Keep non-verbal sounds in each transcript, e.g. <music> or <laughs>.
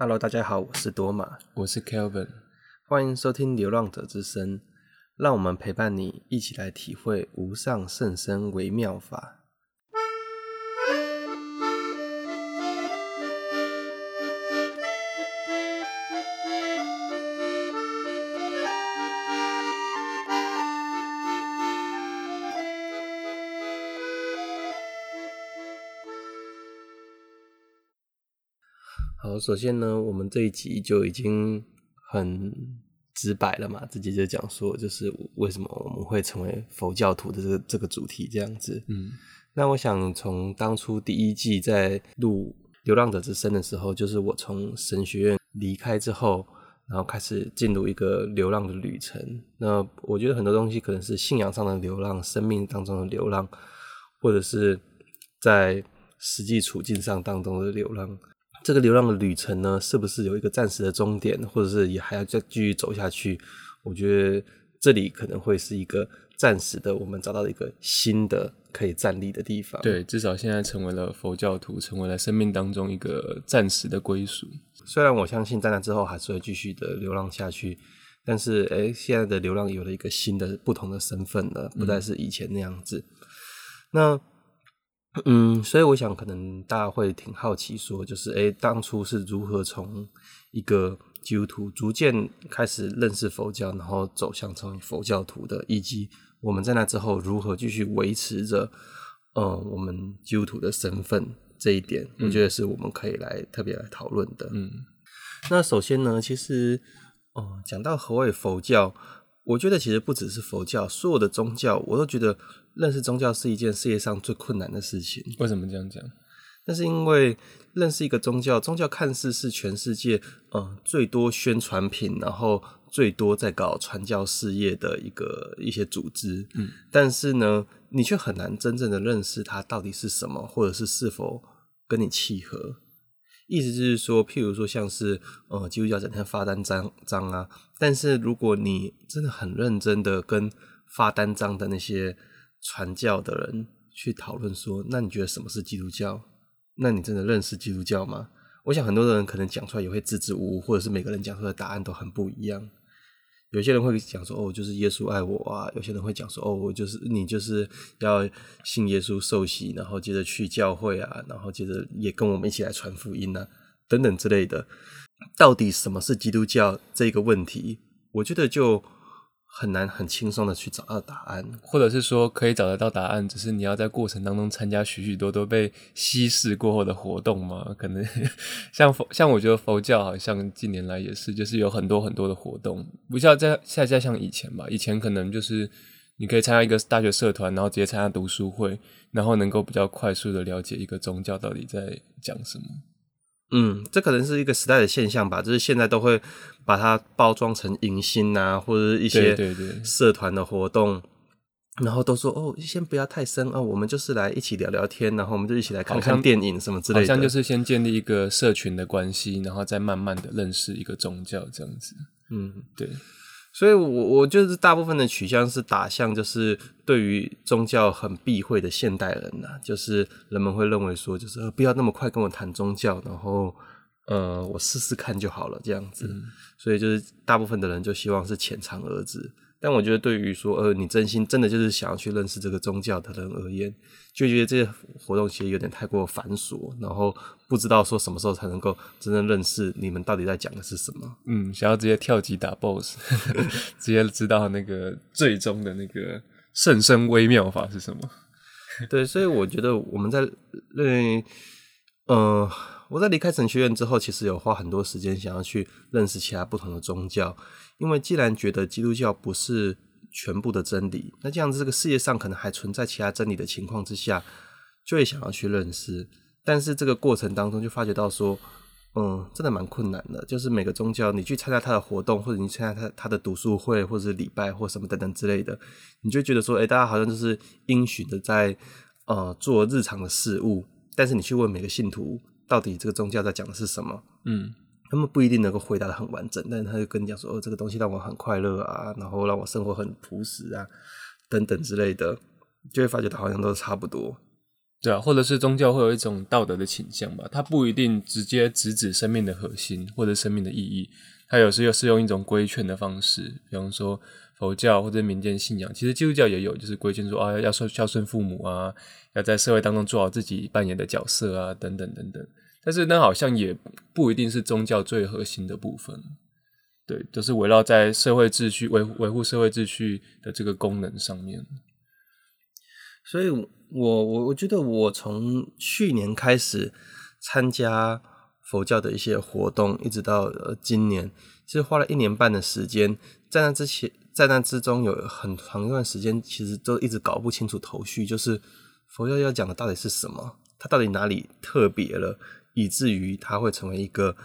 Hello，大家好，我是多玛，我是 Kelvin，欢迎收听《流浪者之声》，让我们陪伴你一起来体会无上甚深微妙法。首先呢，我们这一集就已经很直白了嘛，直接就讲说，就是为什么我们会成为佛教徒的这个这个主题这样子。嗯，那我想从当初第一季在录《流浪者之声》的时候，就是我从神学院离开之后，然后开始进入一个流浪的旅程。那我觉得很多东西可能是信仰上的流浪，生命当中的流浪，或者是在实际处境上当中的流浪。这个流浪的旅程呢，是不是有一个暂时的终点，或者是也还要再继续走下去？我觉得这里可能会是一个暂时的，我们找到一个新的可以站立的地方。对，至少现在成为了佛教徒，成为了生命当中一个暂时的归属。虽然我相信在那之后还是会继续的流浪下去，但是诶，现在的流浪有了一个新的、不同的身份了，不再是以前那样子。嗯、那。<clears throat> 嗯，所以我想，可能大家会挺好奇，说就是，诶，当初是如何从一个基督徒逐渐开始认识佛教，然后走向成为佛教徒的，以及我们在那之后如何继续维持着，呃，我们基督徒的身份这一点，我觉得是我们可以来特别来讨论的。嗯，那首先呢，其实，哦、呃，讲到何谓佛教。我觉得其实不只是佛教，所有的宗教我都觉得认识宗教是一件世界上最困难的事情。为什么这样讲？那是因为认识一个宗教，宗教看似是全世界呃最多宣传品，然后最多在搞传教事业的一个一些组织。嗯，但是呢，你却很难真正的认识它到底是什么，或者是是否跟你契合。意思就是说，譬如说，像是呃，基督教整天发单张张啊，但是如果你真的很认真的跟发单张的那些传教的人去讨论说，那你觉得什么是基督教？那你真的认识基督教吗？我想很多人可能讲出来也会支支吾吾，或者是每个人讲出来的答案都很不一样。有些人会讲说，哦，就是耶稣爱我啊。有些人会讲说，哦，我就是你就是要信耶稣受洗，然后接着去教会啊，然后接着也跟我们一起来传福音啊，等等之类的。到底什么是基督教这个问题，我觉得就。很难很轻松的去找到答案，或者是说可以找得到答案，只是你要在过程当中参加许许多多被稀释过后的活动嘛？可能 <laughs> 像佛，像我觉得佛教好像近年来也是，就是有很多很多的活动，不像在现在像以前吧？以前可能就是你可以参加一个大学社团，然后直接参加读书会，然后能够比较快速的了解一个宗教到底在讲什么。嗯，这可能是一个时代的现象吧，就是现在都会把它包装成迎新啊，或者是一些社团的活动，然后都说哦，先不要太深哦，我们就是来一起聊聊天，然后我们就一起来看看电影什么之类的，好像就是先建立一个社群的关系，然后再慢慢的认识一个宗教这样子。嗯，对。所以我，我我就是大部分的取向是打向，就是对于宗教很避讳的现代人呐、啊，就是人们会认为说，就是不要那么快跟我谈宗教，然后呃，我试试看就好了这样子。嗯、所以，就是大部分的人就希望是浅尝而止。但我觉得，对于说呃，你真心真的就是想要去认识这个宗教的人而言，就觉得这些活动其实有点太过繁琐，然后不知道说什么时候才能够真正认识你们到底在讲的是什么。嗯，想要直接跳级打 BOSS，<laughs> 直接知道那个最终的那个甚深微妙法是什么。对，所以我觉得我们在认，呃，我在离开神学院之后，其实有花很多时间想要去认识其他不同的宗教。因为既然觉得基督教不是全部的真理，那这样子这个世界上可能还存在其他真理的情况之下，就会想要去认识。但是这个过程当中就发觉到说，嗯，真的蛮困难的。就是每个宗教，你去参加他的活动，或者你参加他他的读书会，或者是礼拜或什么等等之类的，你就觉得说，哎，大家好像就是因循的在呃做日常的事物。但是你去问每个信徒，到底这个宗教在讲的是什么？嗯。他们不一定能够回答得很完整，但是他就跟你讲说：“哦，这个东西让我很快乐啊，然后让我生活很朴实啊，等等之类的。”就会发觉他好像都差不多。对啊，或者是宗教会有一种道德的倾向吧，它不一定直接直指生命的核心或者生命的意义，它有时又是用一种规劝的方式，比方说佛教或者民间信仰，其实基督教也有，就是规劝说啊，要孝孝顺父母啊，要在社会当中做好自己扮演的角色啊，等等等等。但是那好像也不一定是宗教最核心的部分，对，都、就是围绕在社会秩序维维护社会秩序的这个功能上面。所以我，我我觉得，我从去年开始参加佛教的一些活动，一直到今年，其实花了一年半的时间。在那之前，在那之中有很长一段时间，其实都一直搞不清楚头绪，就是佛教要讲的到底是什么，它到底哪里特别了，以至于它会成为一个。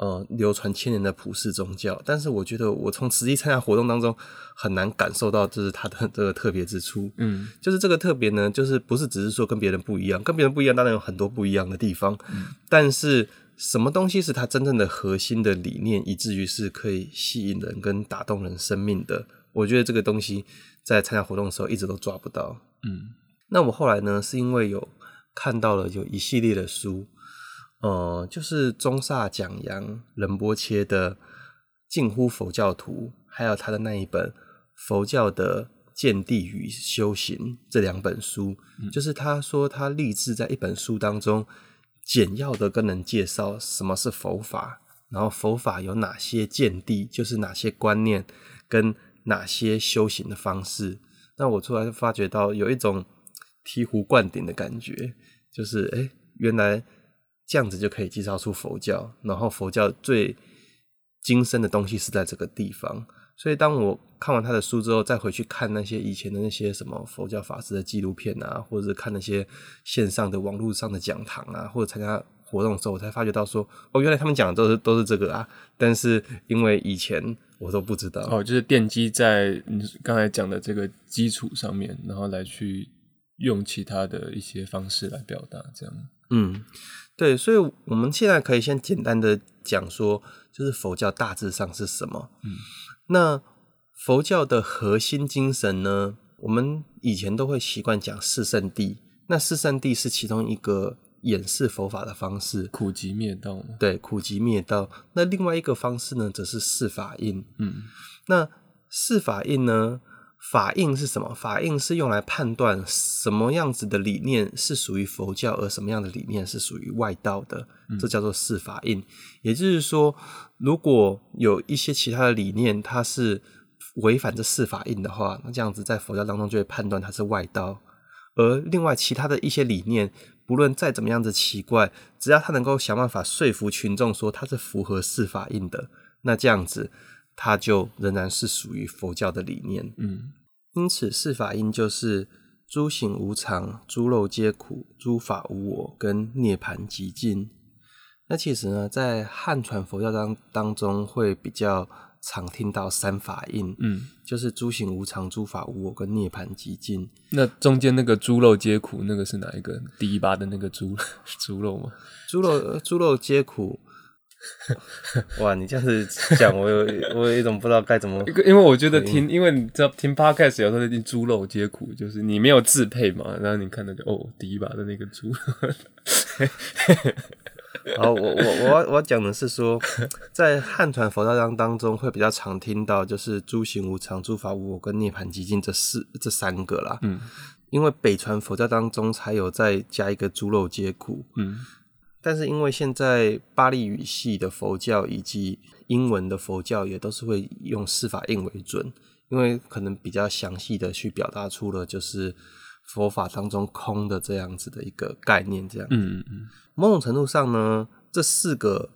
呃，流传千年的普世宗教，但是我觉得我从实际参加活动当中很难感受到就是它的 <laughs> 这个特别之处。嗯，就是这个特别呢，就是不是只是说跟别人不一样，跟别人不一样当然有很多不一样的地方。嗯，但是什么东西是它真正的核心的理念，以至于是可以吸引人跟打动人生命的？我觉得这个东西在参加活动的时候一直都抓不到。嗯，那我后来呢，是因为有看到了有一系列的书。呃，就是宗萨讲扬仁波切的《近乎佛教徒》，还有他的那一本《佛教的见地与修行》这两本书，嗯，就是他说他立志在一本书当中简要的跟人介绍什么是佛法，然后佛法有哪些见地，就是哪些观念跟哪些修行的方式。那我突然发觉到有一种醍醐灌顶的感觉，就是哎、欸，原来。这样子就可以介绍出佛教，然后佛教最精深的东西是在这个地方。所以当我看完他的书之后，再回去看那些以前的那些什么佛教法师的纪录片啊，或者是看那些线上的网络上的讲堂啊，或者参加活动的时候，我才发觉到说，哦，原来他们讲的都是都是这个啊。但是因为以前我都不知道，哦，就是奠基在你刚才讲的这个基础上面，然后来去用其他的一些方式来表达，这样，嗯。对，所以我们现在可以先简单的讲说，就是佛教大致上是什么。嗯，那佛教的核心精神呢，我们以前都会习惯讲四圣谛，那四圣谛是其中一个演示佛法的方式，苦集灭道。对，苦集灭道。那另外一个方式呢，则是四法印。嗯，那四法印呢？法印是什么？法印是用来判断什么样子的理念是属于佛教，而什么样的理念是属于外道的，这叫做四法印。也就是说，如果有一些其他的理念，它是违反这四法印的话，那这样子在佛教当中就会判断它是外道。而另外其他的一些理念，不论再怎么样子奇怪，只要他能够想办法说服群众说它是符合四法印的，那这样子。它就仍然是属于佛教的理念，嗯，因此四法印就是诸行无常、诸肉皆苦、诸法无我跟涅槃极尽。那其实呢，在汉传佛教当当中会比较常听到三法印，嗯，就是诸行无常、诸法无我跟涅槃极尽。那中间那个诸肉皆苦，那个是哪一个？第一把的那个猪猪肉吗？猪肉猪肉皆苦。<laughs> 哇，你这样子讲，我有 <laughs> 我有一种不知道该怎么，因为我觉得听，因为你知道听 podcast 有时候听猪肉皆苦，就是你没有自配嘛，然后你看到就哦，第一把的那个猪。<laughs> 好，我我我我讲的是说，在汉传佛教当当中会比较常听到就是诸行无常、诸法无我跟涅槃寂静这四这三个啦。嗯，因为北传佛教当中才有再加一个猪肉皆苦。嗯。但是因为现在巴利语系的佛教以及英文的佛教也都是会用四法印为准，因为可能比较详细的去表达出了就是佛法当中空的这样子的一个概念，这样。嗯嗯。某种程度上呢，这四个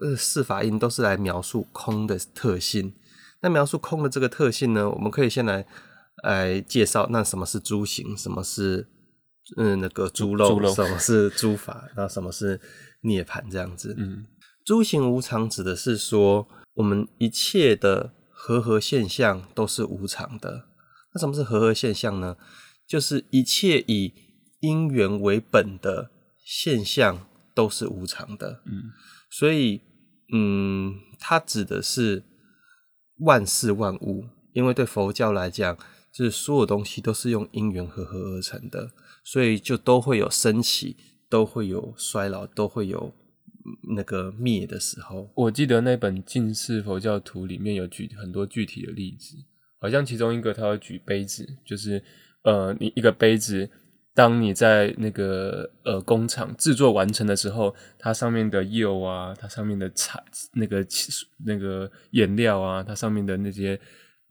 呃四法印都是来描述空的特性。那描述空的这个特性呢，我们可以先来来介绍，那什么是诸行，什么是？嗯，那个猪肉，什么是诸法？然后什么是涅槃？这样子。嗯，诸行无常指的是说，我们一切的和合现象都是无常的。那什么是和合现象呢？就是一切以因缘为本的现象都是无常的。嗯，所以，嗯，它指的是万事万物，因为对佛教来讲，就是所有东西都是用因缘和合而成的。所以就都会有升起，都会有衰老，都会有那个灭的时候。我记得那本《近世佛教图》里面有举很多具体的例子，好像其中一个他要举杯子，就是呃，你一个杯子，当你在那个呃工厂制作完成的时候，它上面的釉啊，它上面的彩那个那个颜料啊，它上面的那些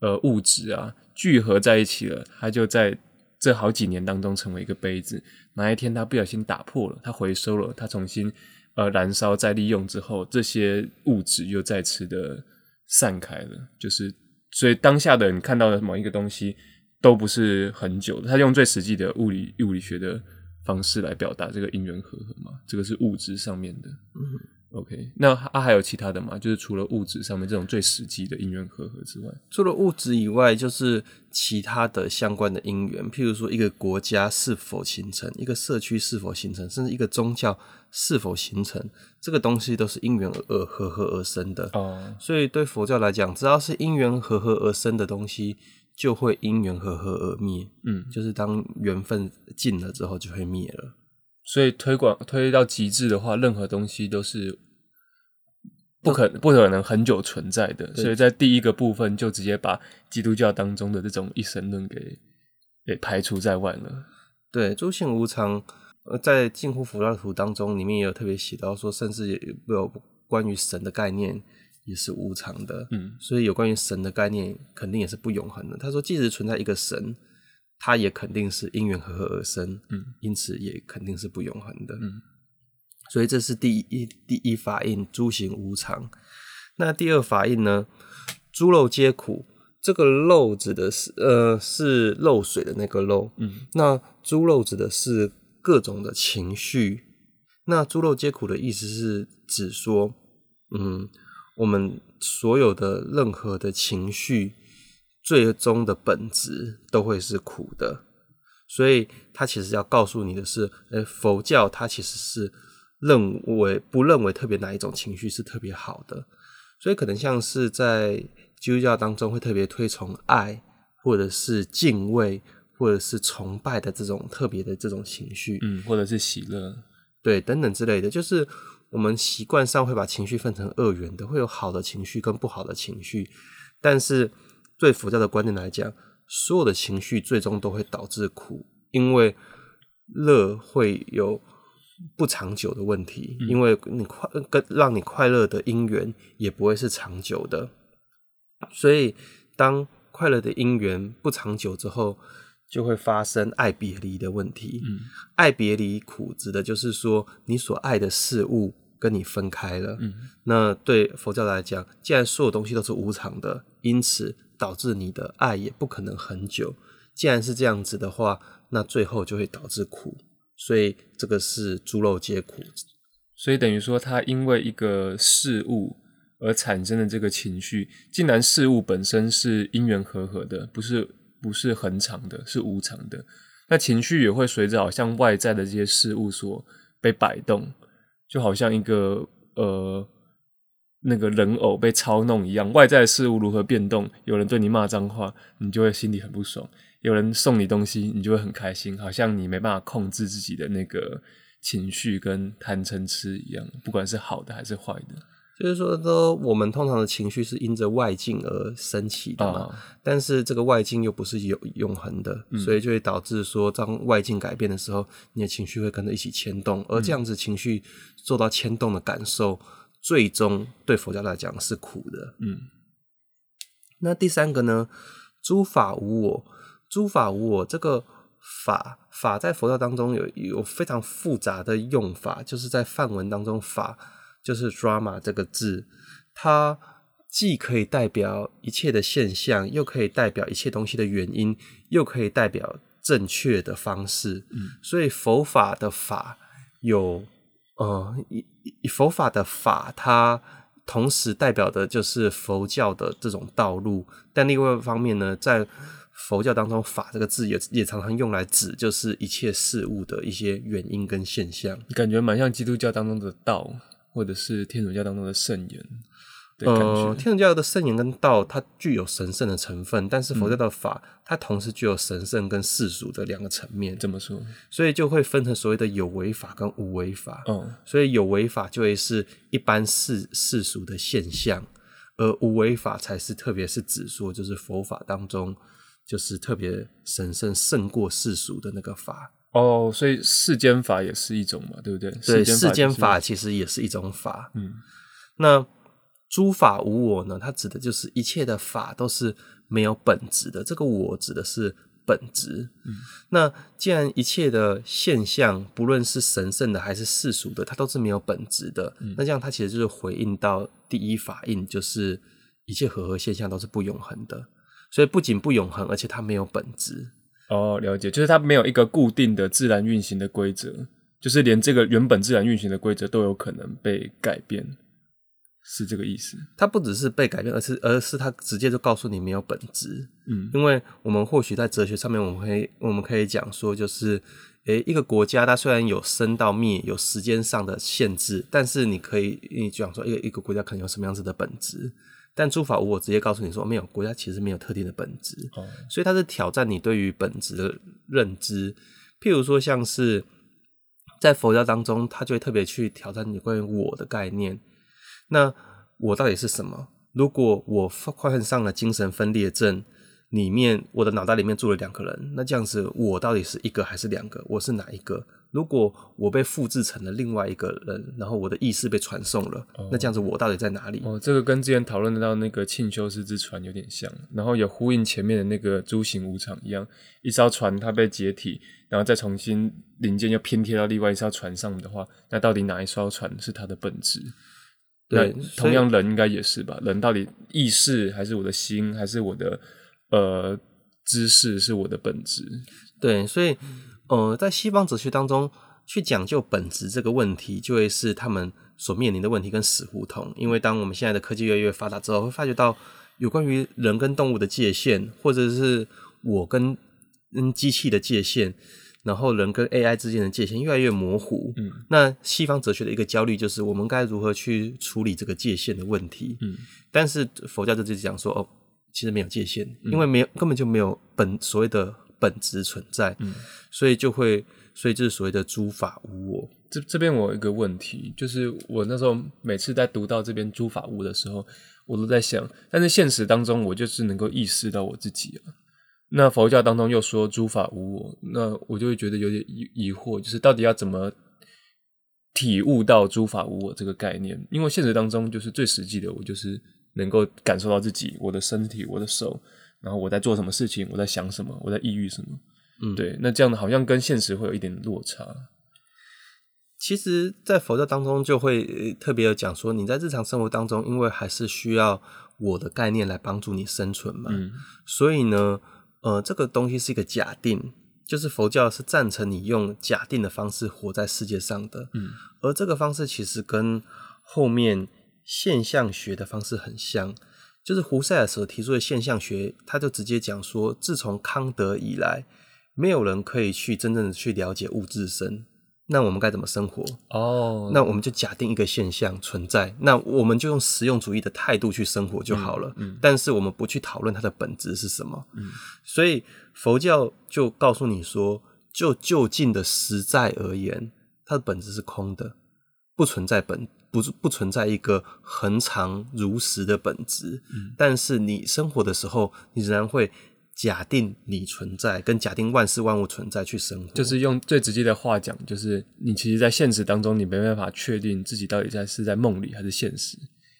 呃物质啊聚合在一起了，它就在。这好几年当中，成为一个杯子。哪一天它不小心打破了，它回收了，它重新呃燃烧再利用之后，这些物质又再次的散开了。就是所以当下的你看到的某一个东西都不是很久的。它用最实际的物理物理学的方式来表达这个因缘和合嘛。这个是物质上面的。OK，那啊还有其他的吗？就是除了物质上面这种最实际的因缘和合之外，除了物质以外，就是其他的相关的因缘，譬如说一个国家是否形成，一个社区是否形成，甚至一个宗教是否形成，这个东西都是因缘而和合而生的。哦，所以对佛教来讲，只要是因缘和合而生的东西，就会因缘和合而灭。嗯，就是当缘分尽了之后，就会灭了。所以推广推到极致的话，任何东西都是不可不可能很久存在的。所以在第一个部分就直接把基督教当中的这种一神论给给排除在外了。对，诸行无常，呃，在近乎佛教图当中，里面也有特别写到说，甚至也有关于神的概念也是无常的。嗯，所以有关于神的概念，肯定也是不永恒的。他说，即使存在一个神。它也肯定是因缘和合而生，嗯，因此也肯定是不永恒的，嗯，所以这是第一第一法印，诸行无常。那第二法印呢？诸肉皆苦。这个肉指的是呃是漏水的那个漏，嗯，那猪肉指的是各种的情绪。那诸肉皆苦的意思是指说，嗯，我们所有的任何的情绪。最终的本质都会是苦的，所以他其实要告诉你的是，诶，佛教它其实是认为不认为特别哪一种情绪是特别好的，所以可能像是在基督教当中会特别推崇爱，或者是敬畏，或者是崇拜的这种特别的这种情绪，嗯，或者是喜乐，对，等等之类的，就是我们习惯上会把情绪分成二元的，会有好的情绪跟不好的情绪，但是。对佛教的观点来讲，所有的情绪最终都会导致苦，因为乐会有不长久的问题，嗯、因为你快跟让你快乐的因缘也不会是长久的，所以当快乐的因缘不长久之后，就会发生爱别离的问题。嗯、爱别离苦指的就是说，你所爱的事物跟你分开了。嗯、那对佛教来讲，既然所有东西都是无常的，因此。导致你的爱也不可能很久。既然是这样子的话，那最后就会导致苦。所以这个是诸漏皆苦。所以等于说，他因为一个事物而产生的这个情绪，既然事物本身是因缘和合的，不是不是恒常的，是无常的，那情绪也会随着好像外在的这些事物所被摆动，就好像一个呃。那个人偶被操弄一样，外在的事物如何变动？有人对你骂脏话，你就会心里很不爽；有人送你东西，你就会很开心，好像你没办法控制自己的那个情绪，跟贪嗔痴一样，不管是好的还是坏的。就是说，说我们通常的情绪是因着外境而升起的嘛，哦、但是这个外境又不是有永恒的，嗯、所以就会导致说，当外境改变的时候，你的情绪会跟着一起牵动，而这样子情绪受到牵动的感受。最终对佛教来讲是苦的，嗯。那第三个呢？诸法无我，诸法无我。这个法法在佛教当中有有非常复杂的用法，就是在梵文当中，法就是 drama 这个字，它既可以代表一切的现象，又可以代表一切东西的原因，又可以代表正确的方式。嗯，所以佛法的法有。呃，以以以佛法的法，它同时代表的就是佛教的这种道路。但另外一方面呢，在佛教当中，“法”这个字也也常常用来指就是一切事物的一些原因跟现象。感觉蛮像基督教当中的道，或者是天主教当中的圣言。呃，天主教的圣言跟道，它具有神圣的成分，但是佛教的法，嗯、它同时具有神圣跟世俗的两个层面。怎么说？所以就会分成所谓的有为法跟无为法。哦，所以有为法就会是一般世世俗的现象，而无为法才是特别是指说，就是佛法当中就是特别神圣胜过世俗的那个法。哦，所以世间法也是一种嘛，对不对？对，世间法其实也是一种法。嗯，那。诸法无我呢？它指的就是一切的法都是没有本质的。这个“我”指的是本质。嗯，那既然一切的现象，不论是神圣的还是世俗的，它都是没有本质的。嗯，那这样它其实就是回应到第一法印，就是一切和合现象都是不永恒的。所以不仅不永恒，而且它没有本质。哦，了解，就是它没有一个固定的自然运行的规则，就是连这个原本自然运行的规则都有可能被改变。是这个意思，它不只是被改变，而是而是它直接就告诉你没有本质。嗯，因为我们或许在哲学上面，我们可以我们可以讲说，就是，诶，一个国家它虽然有生到灭，有时间上的限制，但是你可以你讲说，一个一个国家可能有什么样子的本质。但诸法无我直接告诉你说，没有国家其实没有特定的本质。哦，所以它是挑战你对于本质的认知。譬如说，像是在佛教当中，他就会特别去挑战你关于我的概念。那我到底是什么？如果我患上了精神分裂症，里面我的脑袋里面住了两个人，那这样子我到底是一个还是两个？我是哪一个？如果我被复制成了另外一个人，然后我的意识被传送了，哦、那这样子我到底在哪里？哦，这个跟之前讨论到那个庆修斯之船有点像，然后也呼应前面的那个诸行无常一样，一艘船它被解体，然后再重新零件又拼贴到另外一艘船上的话，那到底哪一艘船是它的本质？对，同样人应该也是吧？人到底意识还是我的心，还是我的呃知识是我的本质？对，所以呃，在西方哲学当中去讲究本质这个问题，就会是他们所面临的问题跟死胡同。因为当我们现在的科技越来越发达之后，会发觉到有关于人跟动物的界限，或者是我跟嗯机器的界限。然后人跟 AI 之间的界限越来越模糊。嗯，那西方哲学的一个焦虑就是我们该如何去处理这个界限的问题。嗯，但是佛教就直接讲说，哦，其实没有界限，嗯、因为没有根本就没有本所谓的本质存在。嗯，所以就会，所以就是所谓的诸法无我。这这边我有一个问题，就是我那时候每次在读到这边诸法无的时候，我都在想，但是现实当中我就是能够意识到我自己啊。那佛教当中又说诸法无我，那我就会觉得有点疑疑惑，就是到底要怎么体悟到诸法无我这个概念？因为现实当中就是最实际的，我就是能够感受到自己，我的身体，我的手，然后我在做什么事情，我在想什么，我在抑郁什么。嗯，对，那这样的好像跟现实会有一点落差。其实，在佛教当中就会特别有讲说，你在日常生活当中，因为还是需要我的概念来帮助你生存嘛，嗯，所以呢。呃，这个东西是一个假定，就是佛教是赞成你用假定的方式活在世界上的。嗯，而这个方式其实跟后面现象学的方式很像，就是胡塞尔所提出的现象学，他就直接讲说，自从康德以来，没有人可以去真正的去了解物质身。那我们该怎么生活？哦，oh, 那我们就假定一个现象存在，那我们就用实用主义的态度去生活就好了。嗯，嗯，但是我们不去讨论它的本质是什么。嗯，所以佛教就告诉你说，就就近的实在而言，它的本质是空的，不存在本，不不存在一个恒常如实的本质。嗯，但是你生活的时候，你仍然会。假定你存在，跟假定万事万物存在去生活，就是用最直接的话讲，就是你其实，在现实当中，你没办法确定自己到底在是在梦里还是现实，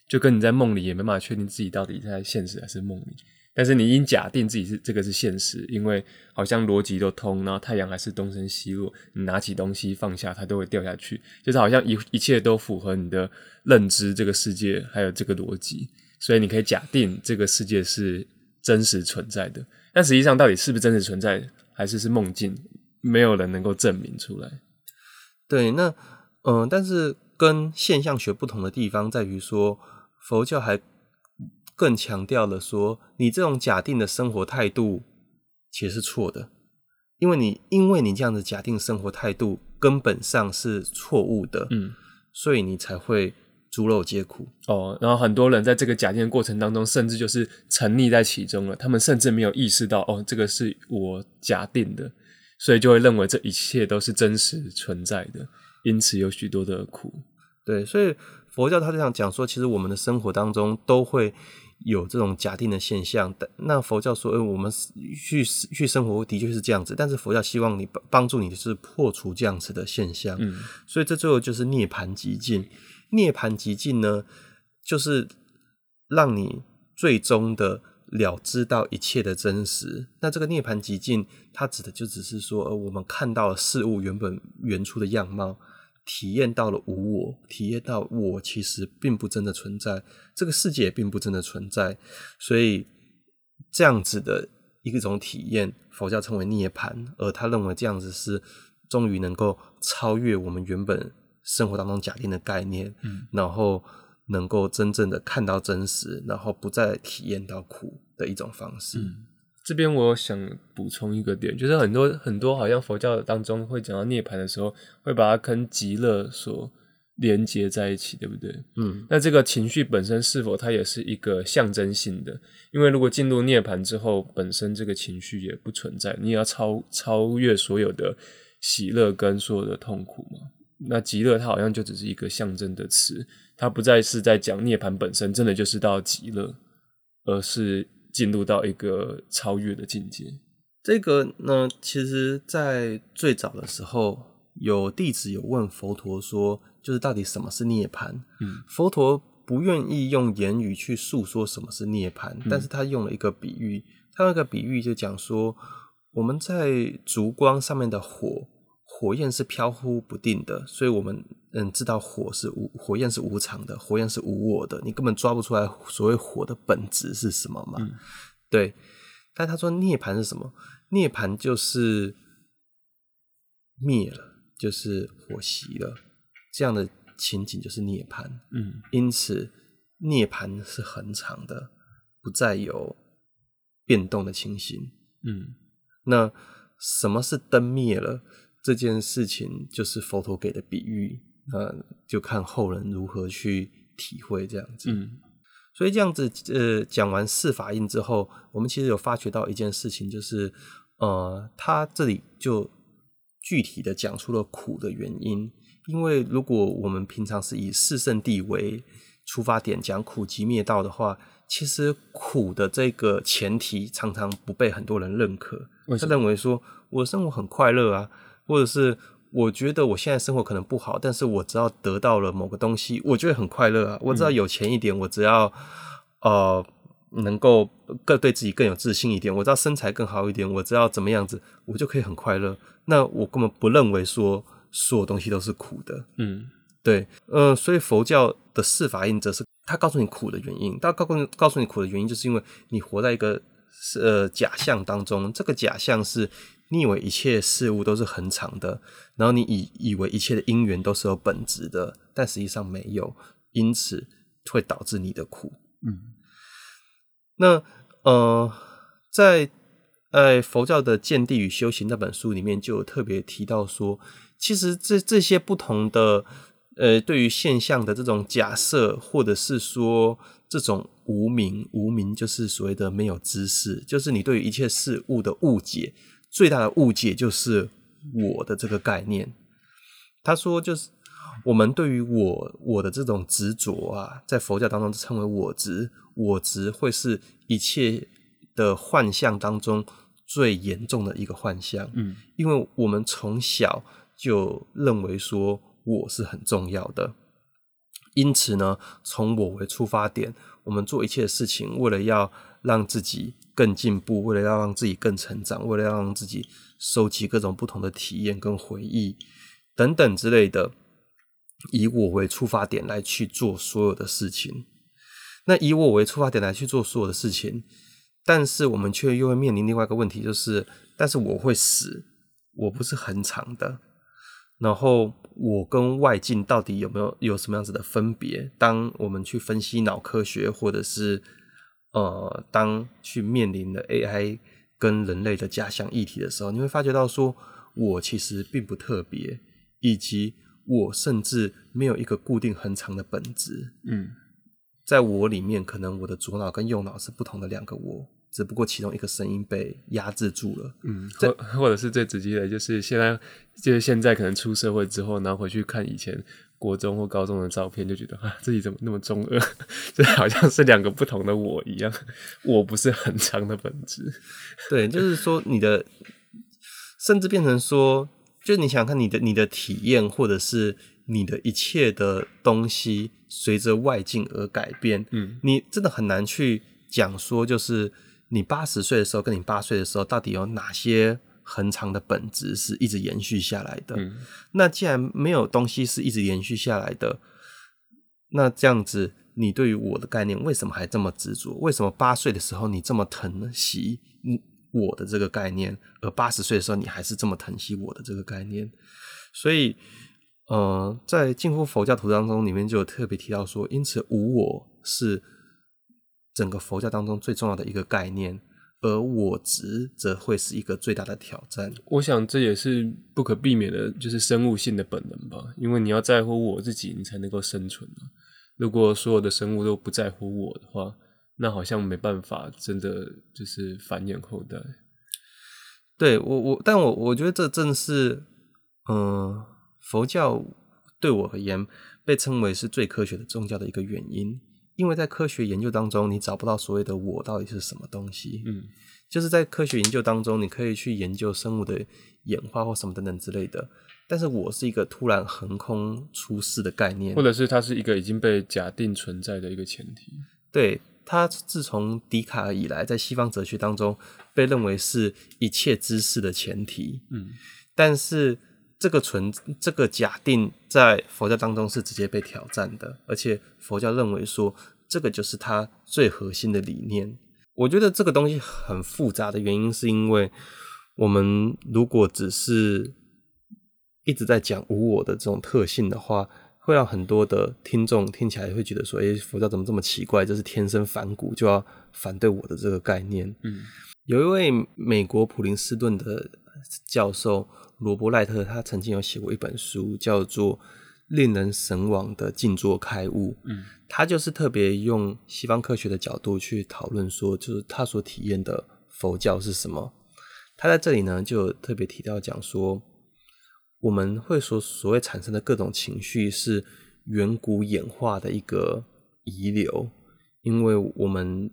就跟你在梦里也没办法确定自己到底在现实还是梦里。但是你因假定自己是这个是现实，因为好像逻辑都通，然后太阳还是东升西落，你拿起东西放下，它都会掉下去，就是好像一一切都符合你的认知，这个世界还有这个逻辑，所以你可以假定这个世界是真实存在的。但实际上，到底是不是真实存在，还是是梦境，没有人能够证明出来。对，那嗯、呃，但是跟现象学不同的地方在于说，佛教还更强调了说，你这种假定的生活态度其实是错的，因为你因为你这样子假定生活态度根本上是错误的，嗯，所以你才会诸肉皆苦哦，然后很多人在这个假定的过程当中，甚至就是沉溺在其中了。他们甚至没有意识到，哦，这个是我假定的，所以就会认为这一切都是真实存在的，因此有许多的苦。对，所以佛教他就想讲说，其实我们的生活当中都会有这种假定的现象。但那佛教说，呃，我们去去生活的确是这样子，但是佛教希望你帮帮助你的是破除这样子的现象。嗯，所以这最后就是涅槃寂静。涅槃极境呢，就是让你最终的了知到一切的真实。那这个涅槃极境，它指的就只是说，呃，我们看到了事物原本原初的样貌，体验到了无我，体验到我其实并不真的存在，这个世界也并不真的存在。所以这样子的一种体验，佛教称为涅槃，而他认为这样子是终于能够超越我们原本。生活当中假定的概念，嗯，然后能够真正的看到真实，然后不再体验到苦的一种方式。嗯，这边我想补充一个点，就是很多很多好像佛教当中会讲到涅槃的时候，会把它跟极乐所连接在一起，对不对？嗯，那这个情绪本身是否它也是一个象征性的？因为如果进入涅槃之后，本身这个情绪也不存在，你也要超超越所有的喜乐跟所有的痛苦嘛。那极乐它好像就只是一个象征的词，它不再是在讲涅槃本身，真的就是到极乐，而是进入到一个超越的境界。这个呢，其实，在最早的时候，有弟子有问佛陀说，就是到底什么是涅槃？嗯，佛陀不愿意用言语去诉说什么是涅槃，嗯，但是他用了一个比喻，他那个比喻就讲说，我们在烛光上面的火。火焰是飘忽不定的，所以我们嗯知道火是无火焰是无常的，火焰是无我的，你根本抓不出来所谓火的本质是什么嘛？嗯、对。但他说涅槃是什么？涅槃就是灭了，就是火熄了，这样的情景就是涅槃。嗯，因此涅槃是恒常的，不再有变动的情形。嗯，那什么是灯灭了？这件事情就是佛陀给的比喻，呃，就看后人如何去体会这样子。嗯，所以这样子，呃，讲完四法印之后，我们其实有发觉到一件事情，就是，呃，他这里就具体的讲出了苦的原因。因为如果我们平常是以四圣地为出发点讲苦集灭道的话，其实苦的这个前提常常不被很多人认可。他认为说，我的生活很快乐啊。或者是我觉得我现在生活可能不好，但是我只要得到了某个东西，我觉得很快乐啊。我只要有钱一点，嗯、我只要呃能够更对自己更有自信一点，我只要身材更好一点，我只要怎么样子，我就可以很快乐。那我根本不认为说所有东西都是苦的。嗯，对，呃，所以佛教的四法印则是他告诉你苦的原因，他告诉告诉你苦的原因，就是因为你活在一个呃假象当中，这个假象是。你以为一切事物都是恒常的，然后你以以为一切的因缘都是有本质的，但实际上没有，因此会导致你的苦。嗯，那呃，在在佛教的《见地与修行》那本书里面，就有特别提到说，其实这这些不同的呃对于现象的这种假设，或者是说这种无明，无明就是所谓的没有知识，就是你对于一切事物的误解。最大的误解就是我的这个概念。他说，就是我们对于我我的这种执着啊，在佛教当中称为我执，我执会是一切的幻象当中最严重的一个幻象。嗯，因为我们从小就认为说我是很重要的，因此呢，从我为出发点，我们做一切事情，为了要让自己。更进步，为了要让自己更成长，为了要让自己收集各种不同的体验跟回忆等等之类的，以我为出发点来去做所有的事情。那以我为出发点来去做所有的事情，但是我们却又会面临另外一个问题，就是，但是我会死，我不是很长的。然后我跟外境到底有没有有什么样子的分别？当我们去分析脑科学，或者是。呃，当去面临的 AI 跟人类的假想议题的时候，你会发觉到说，我其实并不特别，以及我甚至没有一个固定恒常的本质。嗯，在我里面，可能我的左脑跟右脑是不同的两个我，只不过其中一个声音被压制住了。嗯，或或者是最直接的，就是现在，就是现在可能出社会之后，然后回去看以前国中或高中的照片，就觉得啊，自己怎么那么中二，<laughs> 就好像是两个不同的我一样。我不是很强的本质。对，就是说你的，甚至变成说。就是你想看你的你的体验，或者是你的一切的东西，随着外境而改变。嗯，你真的很难去讲说，就是你八十岁的时候跟你八岁的时候，到底有哪些恒常的本质是一直延续下来的。嗯，那既然没有东西是一直延续下来的，那这样子，你对于我的概念为什么还这么执着？为什么八岁的时候你这么疼惜？嗯。我的这个概念，而八十岁的时候，你还是这么疼惜我的这个概念，所以，呃，在近乎佛教徒当中，里面就有特别提到说，因此无我是整个佛教当中最重要的一个概念，而我执则会是一个最大的挑战。我想这也是不可避免的，就是生物性的本能吧，因为你要在乎我自己，你才能够生存。如果所有的生物都不在乎我的话，那好像没办法，真的就是繁衍后代。对我我，但我我觉得这正是，嗯、呃，佛教对我而言被称为是最科学的宗教的一个原因，因为在科学研究当中，你找不到所谓的我到底是什么东西。嗯，就是在科学研究当中，你可以去研究生物的演化或什么等等之类的，但是我是一个突然横空出世的概念，或者是它是一个已经被假定存在的一个前提。对。它自从笛卡尔以来，在西方哲学当中被认为是一切知识的前提。嗯，但是这个存这个假定在佛教当中是直接被挑战的，而且佛教认为说这个就是他最核心的理念。我觉得这个东西很复杂的原因，是因为我们如果只是一直在讲无我的这种特性的话。会让很多的听众听起来会觉得说：“诶，佛教怎么这么奇怪？这是天生反骨，就要反对我的这个概念。”嗯，有一位美国普林斯顿的教授罗伯赖特，他曾经有写过一本书，叫做《令人神往的静坐开悟》。嗯，他就是特别用西方科学的角度去讨论说，就是他所体验的佛教是什么。他在这里呢，就特别提到讲说。我们会所，所谓产生的各种情绪是远古演化的一个遗留，因为我们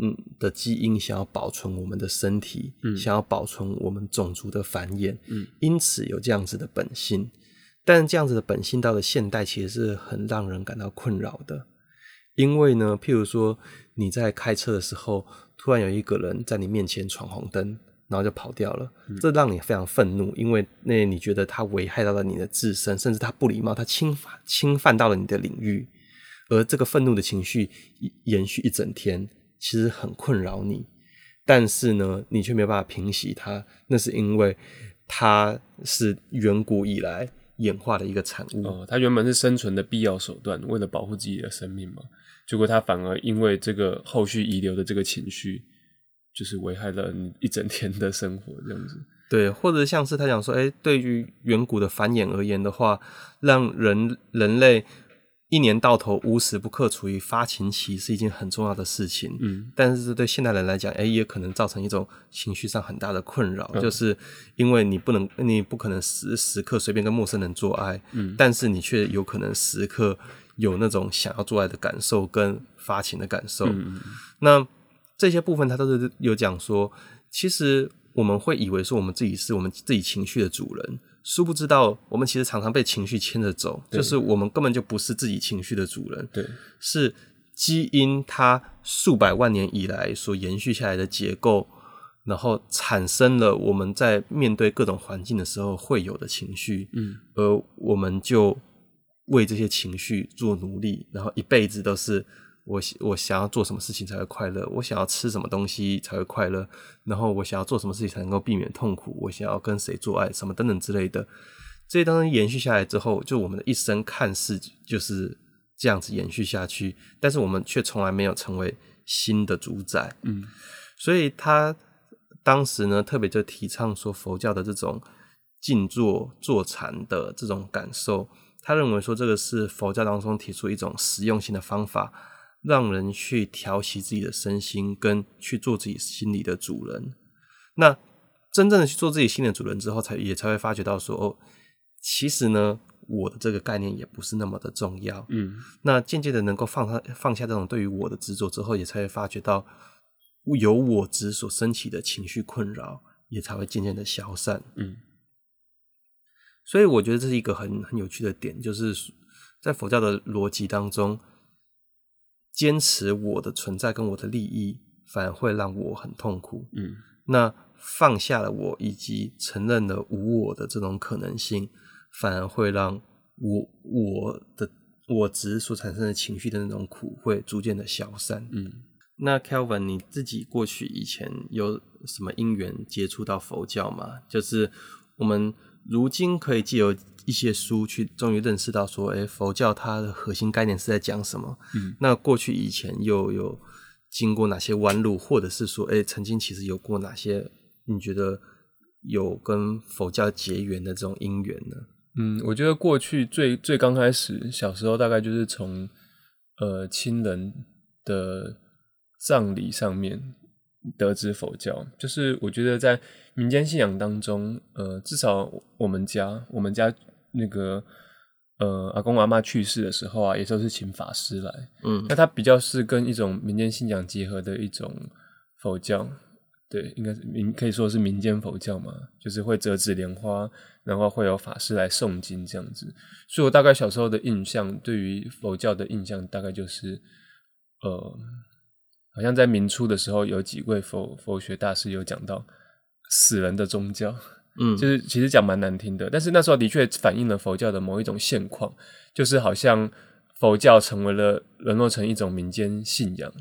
嗯的基因想要保存我们的身体，嗯，想要保存我们种族的繁衍，嗯，因此有这样子的本性。但这样子的本性到了现代，其实是很让人感到困扰的，因为呢，譬如说你在开车的时候，突然有一个人在你面前闯红灯。然后就跑掉了，这让你非常愤怒，因为那你觉得他危害到了你的自身，甚至他不礼貌，他侵犯侵犯到了你的领域，而这个愤怒的情绪延续一整天，其实很困扰你。但是呢，你却没有办法平息它，那是因为它是远古以来演化的一个产物。哦，它原本是生存的必要手段，为了保护自己的生命嘛。结果它反而因为这个后续遗留的这个情绪。就是危害了你一整天的生活，这样子。<laughs> 对，或者像是他讲说，哎、欸，对于远古的繁衍而言的话，让人人类一年到头无时不刻处于发情期是一件很重要的事情。嗯，但是对现代人来讲，哎、欸，也可能造成一种情绪上很大的困扰，嗯，就是因为你不能，你不可能时时刻随便跟陌生人做爱，嗯，但是你却有可能时刻有那种想要做爱的感受跟发情的感受。嗯，那。这些部分他都是有讲说，其实我们会以为说我们自己是我们自己情绪的主人，殊不知道我们其实常常被情绪牵着走，就是我们根本就不是自己情绪的主人，对，是基因它数百万年以来所延续下来的结构，然后产生了我们在面对各种环境的时候会有的情绪，嗯，而我们就为这些情绪做奴隶，然后一辈子都是。我我想要做什么事情才会快乐？我想要吃什么东西才会快乐？然后我想要做什么事情才能够避免痛苦？我想要跟谁做爱？什么等等之类的，这些东西延续下来之后，就我们的一生看似就是这样子延续下去，但是我们却从来没有成为新的主宰。嗯，所以他当时呢，特别就提倡说佛教的这种静坐坐禅的这种感受。他认为说这个是佛教当中提出一种实用性的方法，让人去调息自己的身心，跟去做自己心里的主人。那真正的去做自己心里的主人之后，才也才会发觉到说，哦，其实呢，我的这个概念也不是那么的重要。嗯，那渐渐的能够放下放下这种对于我的执着之后，也才会发觉到由我执所升起的情绪困扰，也才会渐渐的消散。嗯。所以我觉得这是一个很很有趣的点，就是在佛教的逻辑当中，坚持我的存在跟我的利益，反而会让我很痛苦。嗯，那放下了我以及承认了无我的这种可能性，反而会让我我的我执所产生的情绪的那种苦会逐渐的消散。嗯，那 Kelvin 你自己过去以前有什么因缘接触到佛教吗？就是我们。如今可以借由一些书去终于认识到说，哎，佛教它的核心概念是在讲什么？嗯，那过去以前又有经过哪些弯路，或者是说，哎，曾经其实有过哪些你觉得有跟佛教结缘的这种因缘呢？嗯，我觉得过去最最刚开始小时候，大概就是从呃亲人的葬礼上面。得知佛教，就是我觉得在民间信仰当中，呃，至少我们家，我们家那个呃阿公阿妈去世的时候啊，也都是请法师来，嗯，那他比较是跟一种民间信仰结合的一种佛教，对，应该是民可以说是民间佛教嘛，就是会折纸莲花，然后会有法师来诵经这样子，所以我大概小时候的印象，对于佛教的印象大概就是，呃。好像在明初的时候，有几位佛佛学大师有讲到死人的宗教，嗯，就是其实讲蛮难听的，但是那时候的确反映了佛教的某一种现况，就是好像佛教成为了沦落成一种民间信仰，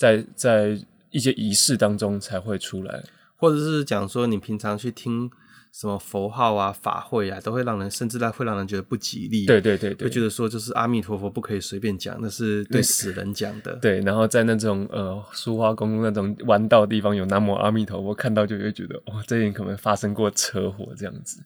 在在一些仪式当中才会出来，或者是讲说你平常去听。什么佛号啊、法会啊，都会让人甚至会让人觉得不吉利。对对对，对，会觉得说就是阿弥陀佛不可以随便讲，那是对死人讲的。<laughs> 对，然后在那种呃苏花公路那种弯道的地方有南无阿弥陀佛，看到就会觉得哦，这里可能发生过车祸这样子。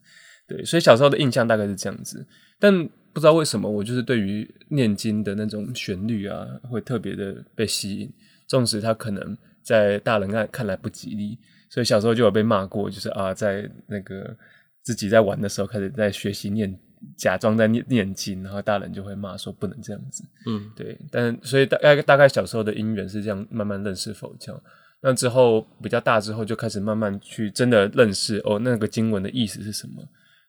对，所以小时候的印象大概是这样子，但不知道为什么我就是对于念经的那种旋律啊，会特别的被吸引，纵使它可能在大人看看来不吉利。所以小时候就有被骂过，就是啊，在那个自己在玩的时候开始在学习念，假装在念念经，然后大人就会骂说不能这样子。嗯，对。但所以大概大概小时候的因缘是这样，慢慢认识佛教。那之后比较大之后，就开始慢慢去真的认识哦，那个经文的意思是什么，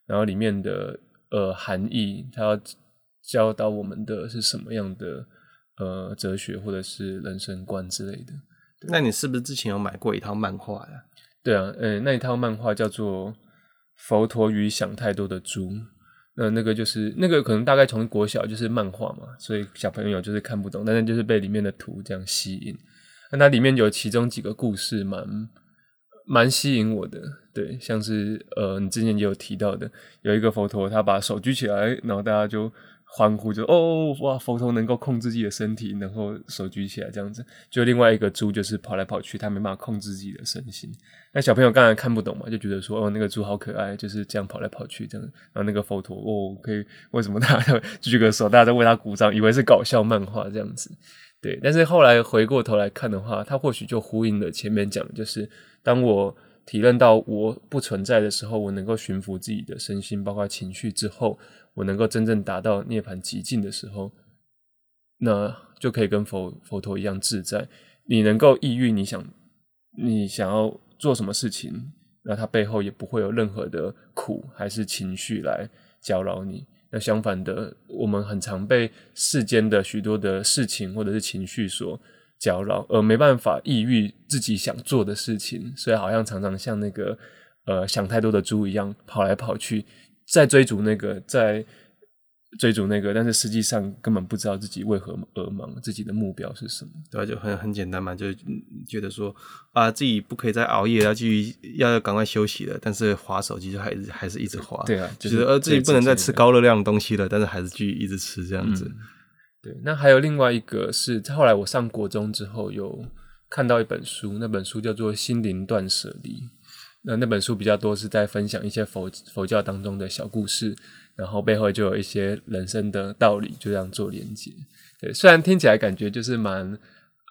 然后里面的呃含义，它要教导我们的是什么样的呃哲学或者是人生观之类的。那你是不是之前有买过一套漫画呀？对啊，嗯，那一套漫画叫做《佛陀与想太多的猪》，那那个就是那个可能大概从国小就是漫画嘛，所以小朋友就是看不懂，但是就是被里面的图这样吸引。那它里面有其中几个故事蛮蛮吸引我的，对，像是呃，你之前也有提到的，有一个佛陀他把手举起来，然后大家就。欢呼就哦哇，佛陀能够控制自己的身体，然后手举起来这样子。就另外一个猪就是跑来跑去，他没办法控制自己的身心。那小朋友刚才看不懂嘛，就觉得说哦，那个猪好可爱，就是这样跑来跑去这样。然后那个佛陀哦，可以为什么大家举个手，大家在为他鼓掌，以为是搞笑漫画这样子。对，但是后来回过头来看的话，他或许就呼应了前面讲的，就是当我体认到我不存在的时候，我能够驯服自己的身心，包括情绪之后。我能够真正达到涅槃极境的时候，那就可以跟佛佛陀一样自在。你能够抑郁，你想你想要做什么事情，那它背后也不会有任何的苦还是情绪来搅扰你。那相反的，我们很常被世间的许多的事情或者是情绪所搅扰，而没办法抑郁自己想做的事情，所以好像常常像那个呃想太多的猪一样跑来跑去。在追逐那个，在追逐那个，但是实际上根本不知道自己为何而忙，自己的目标是什么？对啊，就很很简单嘛，就觉得说啊，自己不可以再熬夜，要继续要赶快休息了。但是划手机就还是还是一直划，对啊，就是呃自己不能再吃高热量的东西了，但是还是继续一直吃这样子。嗯。对，那还有另外一个是后来我上国中之后有看到一本书，那本书叫做《心灵断舍离》。那那本书比较多是在分享一些佛佛教当中的小故事，然后背后就有一些人生的道理，就这样做连接。对，虽然听起来感觉就是蛮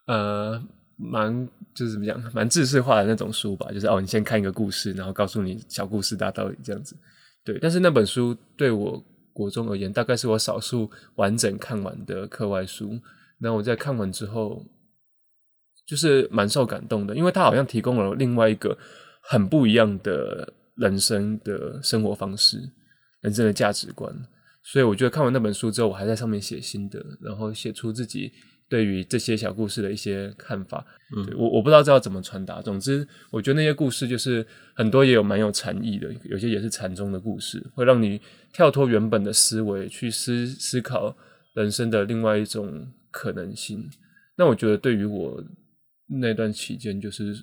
呃蛮就是怎么讲，蛮制式化的那种书吧，就是哦，你先看一个故事，然后告诉你小故事大道理这样子。对，但是那本书对我国中而言，大概是我少数完整看完的课外书。那我在看完之后，就是蛮受感动的，因为它好像提供了另外一个很不一样的人生的生活方式、人生的价值观。所以我觉得看完那本书之后，我还在上面写心得，然后写出自己对于这些小故事的一些看法。嗯，我我不知道这要怎么传达。总之，我觉得那些故事就是很多也有蛮有禅意的，有些也是禅宗的故事，会让你跳脱原本的思维，去思思考人生的另外一种可能性。那我觉得对于我那段期间，就是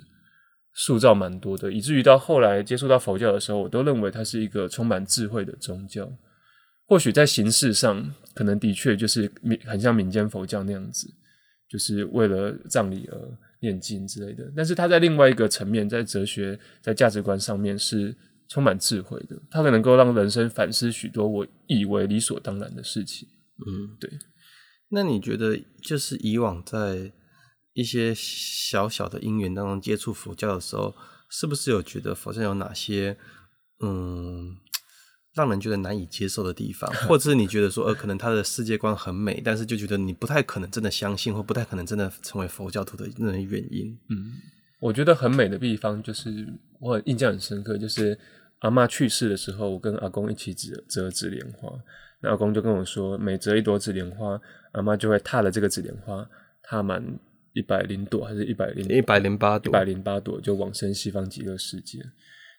塑造蛮多的，以至于到后来接触到佛教的时候，我都认为它是一个充满智慧的宗教。或许在形式上，可能的确就是民很像民间佛教那样子，就是为了葬礼而念经之类的。但是它在另外一个层面，在哲学、在价值观上面是充满智慧的。它能够让人生反思许多我以为理所当然的事情。嗯，对。那你觉得，就是以往在一些小小的因缘当中接触佛教的时候，是不是有觉得佛教有哪些嗯？让人觉得难以接受的地方，<laughs> 或者是你觉得说，呃，可能他的世界观很美，但是就觉得你不太可能真的相信，或不太可能真的成为佛教徒的那种原因。嗯，我觉得很美的地方就是我很印象很深刻，就是阿嬷去世的时候，我跟阿公一起折折纸莲花，那阿公就跟我说，每折一朵纸莲花，阿嬷就会踏了这个纸莲花，踏满一百零朵，还是一百零一百零八朵，一百零八朵就往生西方极乐世界。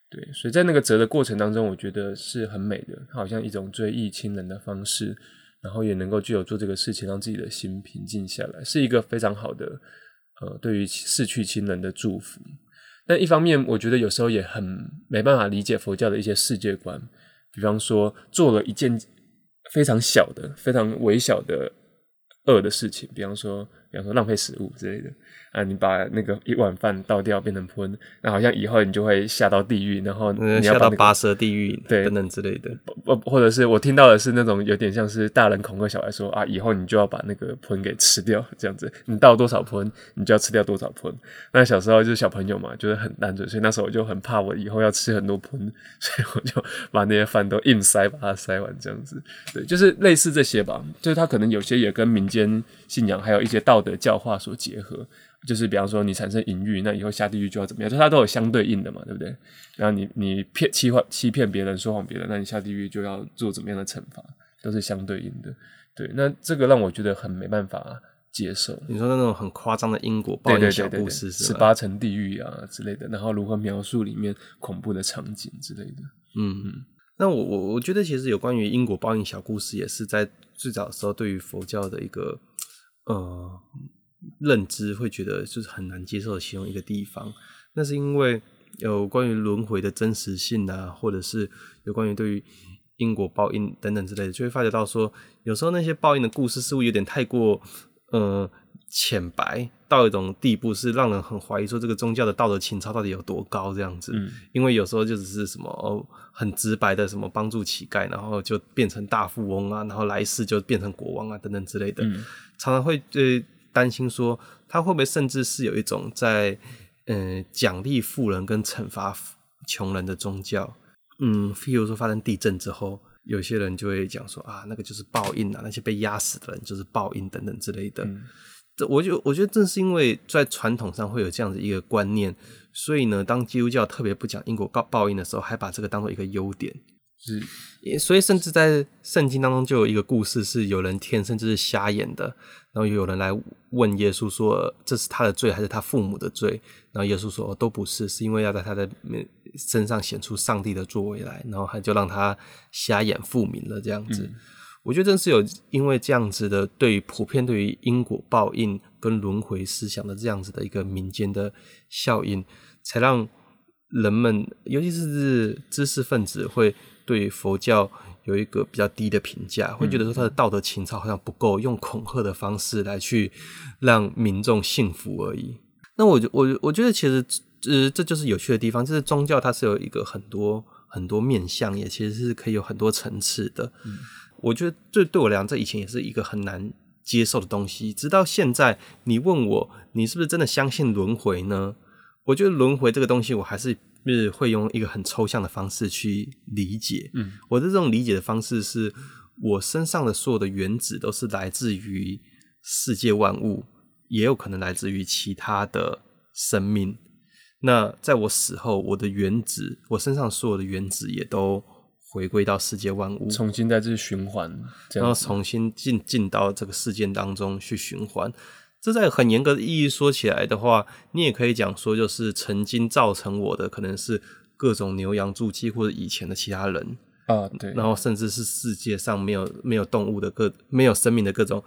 对，所以在那个折的过程当中，我觉得是很美的，好像一种追忆亲人的方式，然后也能够具有做这个事情，让自己的心平静下来，是一个非常好的，呃，对于逝去亲人的祝福。但一方面，我觉得有时候也很没办法理解佛教的一些世界观，比方说做了一件非常小的、非常微小的恶的事情，比方说，比方说浪费食物之类的。啊！你把那个一碗饭倒掉变成喷，那好像以后你就会下到地狱，然后你要、那个、下到拔舌地狱，对，等等之类的。或或者是我听到的是那种有点像是大人恐吓小孩说啊，以后你就要把那个喷给吃掉，这样子，你倒多少喷，你就要吃掉多少喷。那小时候就是小朋友嘛，就是很单纯，所以那时候我就很怕我以后要吃很多喷，<laughs> 所以我就把那些饭都硬塞，把它塞完这样子。对，就是类似这些吧，就是他可能有些也跟民间信仰还有一些道德教化所结合。就是比方说你产生淫欲，那以后下地狱就要怎么样？就它都有相对应的嘛，对不对？然后你你骗欺骗欺骗别人说谎别人，那你下地狱就要做怎么样的惩罚？都是相对应的。对，那这个让我觉得很没办法接受。你说那种很夸张的因果报应小故事，十八层地狱啊之类的，然后如何描述里面恐怖的场景之类的。嗯嗯。那我我我觉得其实有关于因果报应小故事，也是在最早的时候对于佛教的一个呃。认知会觉得就是很难接受的其中一个地方，那是因为有关于轮回的真实性啊，或者是有关于对于因果报应等等之类的，就会发觉到说，有时候那些报应的故事似乎有点太过呃浅白，到一种地步是让人很怀疑说这个宗教的道德情操到底有多高这样子。嗯，因为有时候就只是什么哦很直白的什么帮助乞丐，然后就变成大富翁啊，然后来世就变成国王啊等等之类的，嗯，常常会对。担心说他会不会甚至是有一种在嗯奖励富人跟惩罚穷人的宗教，嗯，譬如说发生地震之后，有些人就会讲说啊，那个就是报应啊，那些被压死的人就是报应等等之类的。嗯、我就我觉得正是因为在传统上会有这样子一个观念，所以呢，当基督教特别不讲因果报报应的时候，还把这个当做一个优点。是，所以甚至在圣经当中就有一个故事，是有人天生就是瞎眼的，然后有人来问耶稣说，这是他的罪还是他父母的罪？然后耶稣说都不是，是因为要在他的身上显出上帝的作为来，然后他就让他瞎眼复明了这样子。嗯、我觉得正是有因为这样子的对于普遍对于因果报应跟轮回思想的这样子的一个民间的效应，才让人们尤其是知识分子会。对佛教有一个比较低的评价，会觉得说他的道德情操好像不够，用恐吓的方式来去让民众信服而已。那我我我觉得其实呃这就是有趣的地方，就是宗教它是有一个很多很多面向，也其实是可以有很多层次的。嗯，我觉得这对我来讲，这以前也是一个很难接受的东西。直到现在，你问我，你是不是真的相信轮回呢？我觉得轮回这个东西，我还是是会用一个很抽象的方式去理解。嗯，我的这种理解的方式是，我身上的所有的原子都是来自于世界万物，也有可能来自于其他的生命。那在我死后，我的原子，我身上所有的原子也都回归到世界万物，重新再次循环，然后重新进进到这个事件当中去循环。这在很严格的意义说起来的话，你也可以讲说，就是曾经造成我的可能是各种牛羊猪鸡或者以前的其他人啊，对，然后甚至是世界上没有没有动物的各没有生命的各种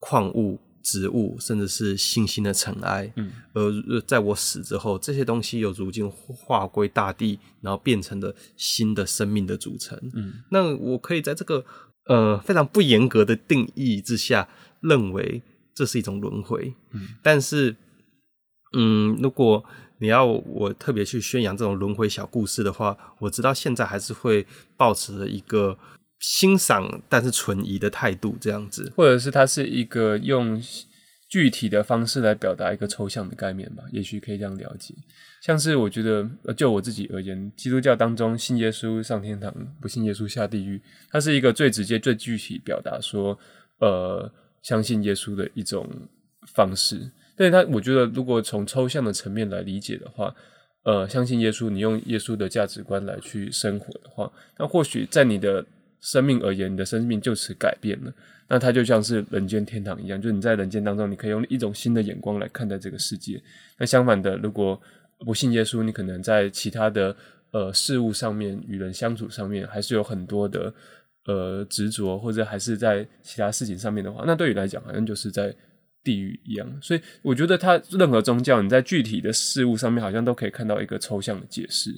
矿物。植物，甚至是星星的尘埃，嗯，而在我死之后，这些东西又如今化归大地，然后变成了新的生命的组成，嗯，那我可以在这个呃非常不严格的定义之下，认为这是一种轮回，嗯，但是，嗯，如果你要我特别去宣扬这种轮回小故事的话，我直到现在还是会保持着一个。欣赏但是存疑的态度，这样子，或者是它是一个用具体的方式来表达一个抽象的概念吧，也许可以这样了解。像是我觉得，就我自己而言，基督教当中信耶稣上天堂，不信耶稣下地狱，它是一个最直接、最具体表达说，呃，相信耶稣的一种方式。但是它，我觉得如果从抽象的层面来理解的话，呃，相信耶稣，你用耶稣的价值观来去生活的话，那或许在你的生命而言，你的生命就此改变了。那它就像是人间天堂一样，就是你在人间当中，你可以用一种新的眼光来看待这个世界。那相反的，如果不信耶稣，你可能在其他的呃事物上面，与人相处上面，还是有很多的呃执着，或者还是在其他事情上面的话，那对于来讲，好像就是在地狱一样。所以，我觉得它任何宗教，你在具体的事物上面，好像都可以看到一个抽象的解释。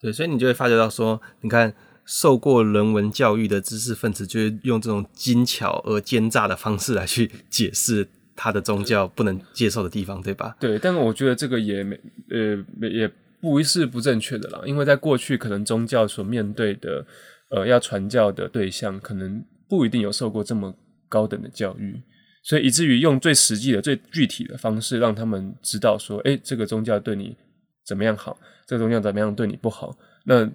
对，所以你就会发觉到说，你看。受过人文教育的知识分子，就会用这种精巧而奸诈的方式来去解释他的宗教不能接受的地方，对吧？对，但是我觉得这个也没呃也不是不正确的啦，因为在过去可能宗教所面对的呃要传教的对象，可能不一定有受过这么高等的教育，所以以至于用最实际的、最具体的方式，让他们知道说，哎，这个宗教对你怎么样好，这个宗教怎么样对你不好，那。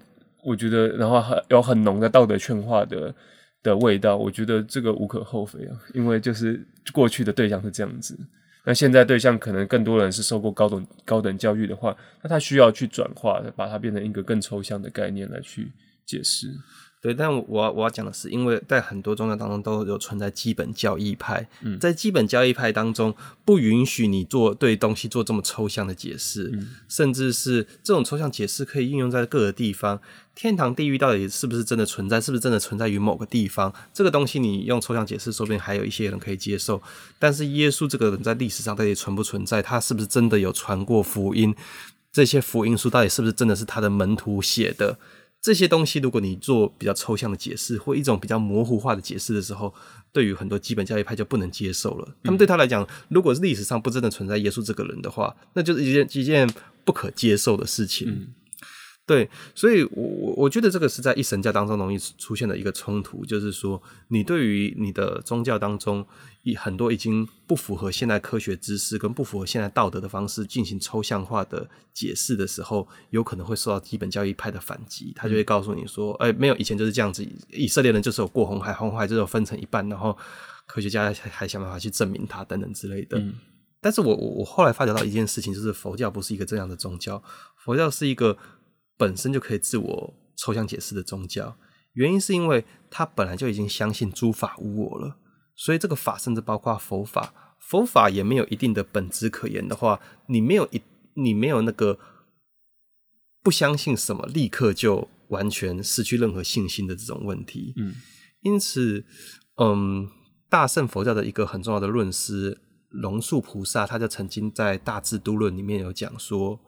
我觉得，然后还有很浓的道德劝化的的味道，我觉得这个无可厚非啊，因为就是过去的对象是这样子，那现在对象可能更多人是受过高等高等教育的话，那他需要去转化，把它变成一个更抽象的概念来去解释。对，但我要我要讲的是，因为在很多宗教当中都有存在基本教义派，嗯、在基本教义派当中不允许你做对东西做这么抽象的解释，嗯、甚至是这种抽象解释可以应用在各个地方。天堂、地狱到底是不是真的存在？是不是真的存在于某个地方？这个东西你用抽象解释，说不定还有一些人可以接受。但是耶稣这个人在历史上到底存不存在？他是不是真的有传过福音？这些福音书到底是不是真的是他的门徒写的？这些东西，如果你做比较抽象的解释，或一种比较模糊化的解释的时候，对于很多基本教育派就不能接受了。他们对他来讲，如果是历史上不真的存在耶稣这个人的话，那就是一件一件不可接受的事情。嗯对，所以我，我我觉得这个是在一神教当中容易出现的一个冲突，就是说，你对于你的宗教当中，以很多已经不符合现代科学知识跟不符合现代道德的方式进行抽象化的解释的时候，有可能会受到基本教义派的反击。他就会告诉你说，哎，没有，以前就是这样子，以色列人就是有过红海，红海就是有分成一半，然后科学家还还想办法去证明它等等之类的。嗯、但是我我我后来发觉到一件事情，就是佛教不是一个这样的宗教，佛教是一个。本身就可以自我抽象解释的宗教，原因是因为他本来就已经相信诸法无我了，所以这个法甚至包括佛法，佛法也没有一定的本质可言的话，你没有一你没有那个不相信什么，立刻就完全失去任何信心的这种问题。嗯，因此，嗯，大乘佛教的一个很重要的论师龙树菩萨，他就曾经在《大智度论》里面有讲说。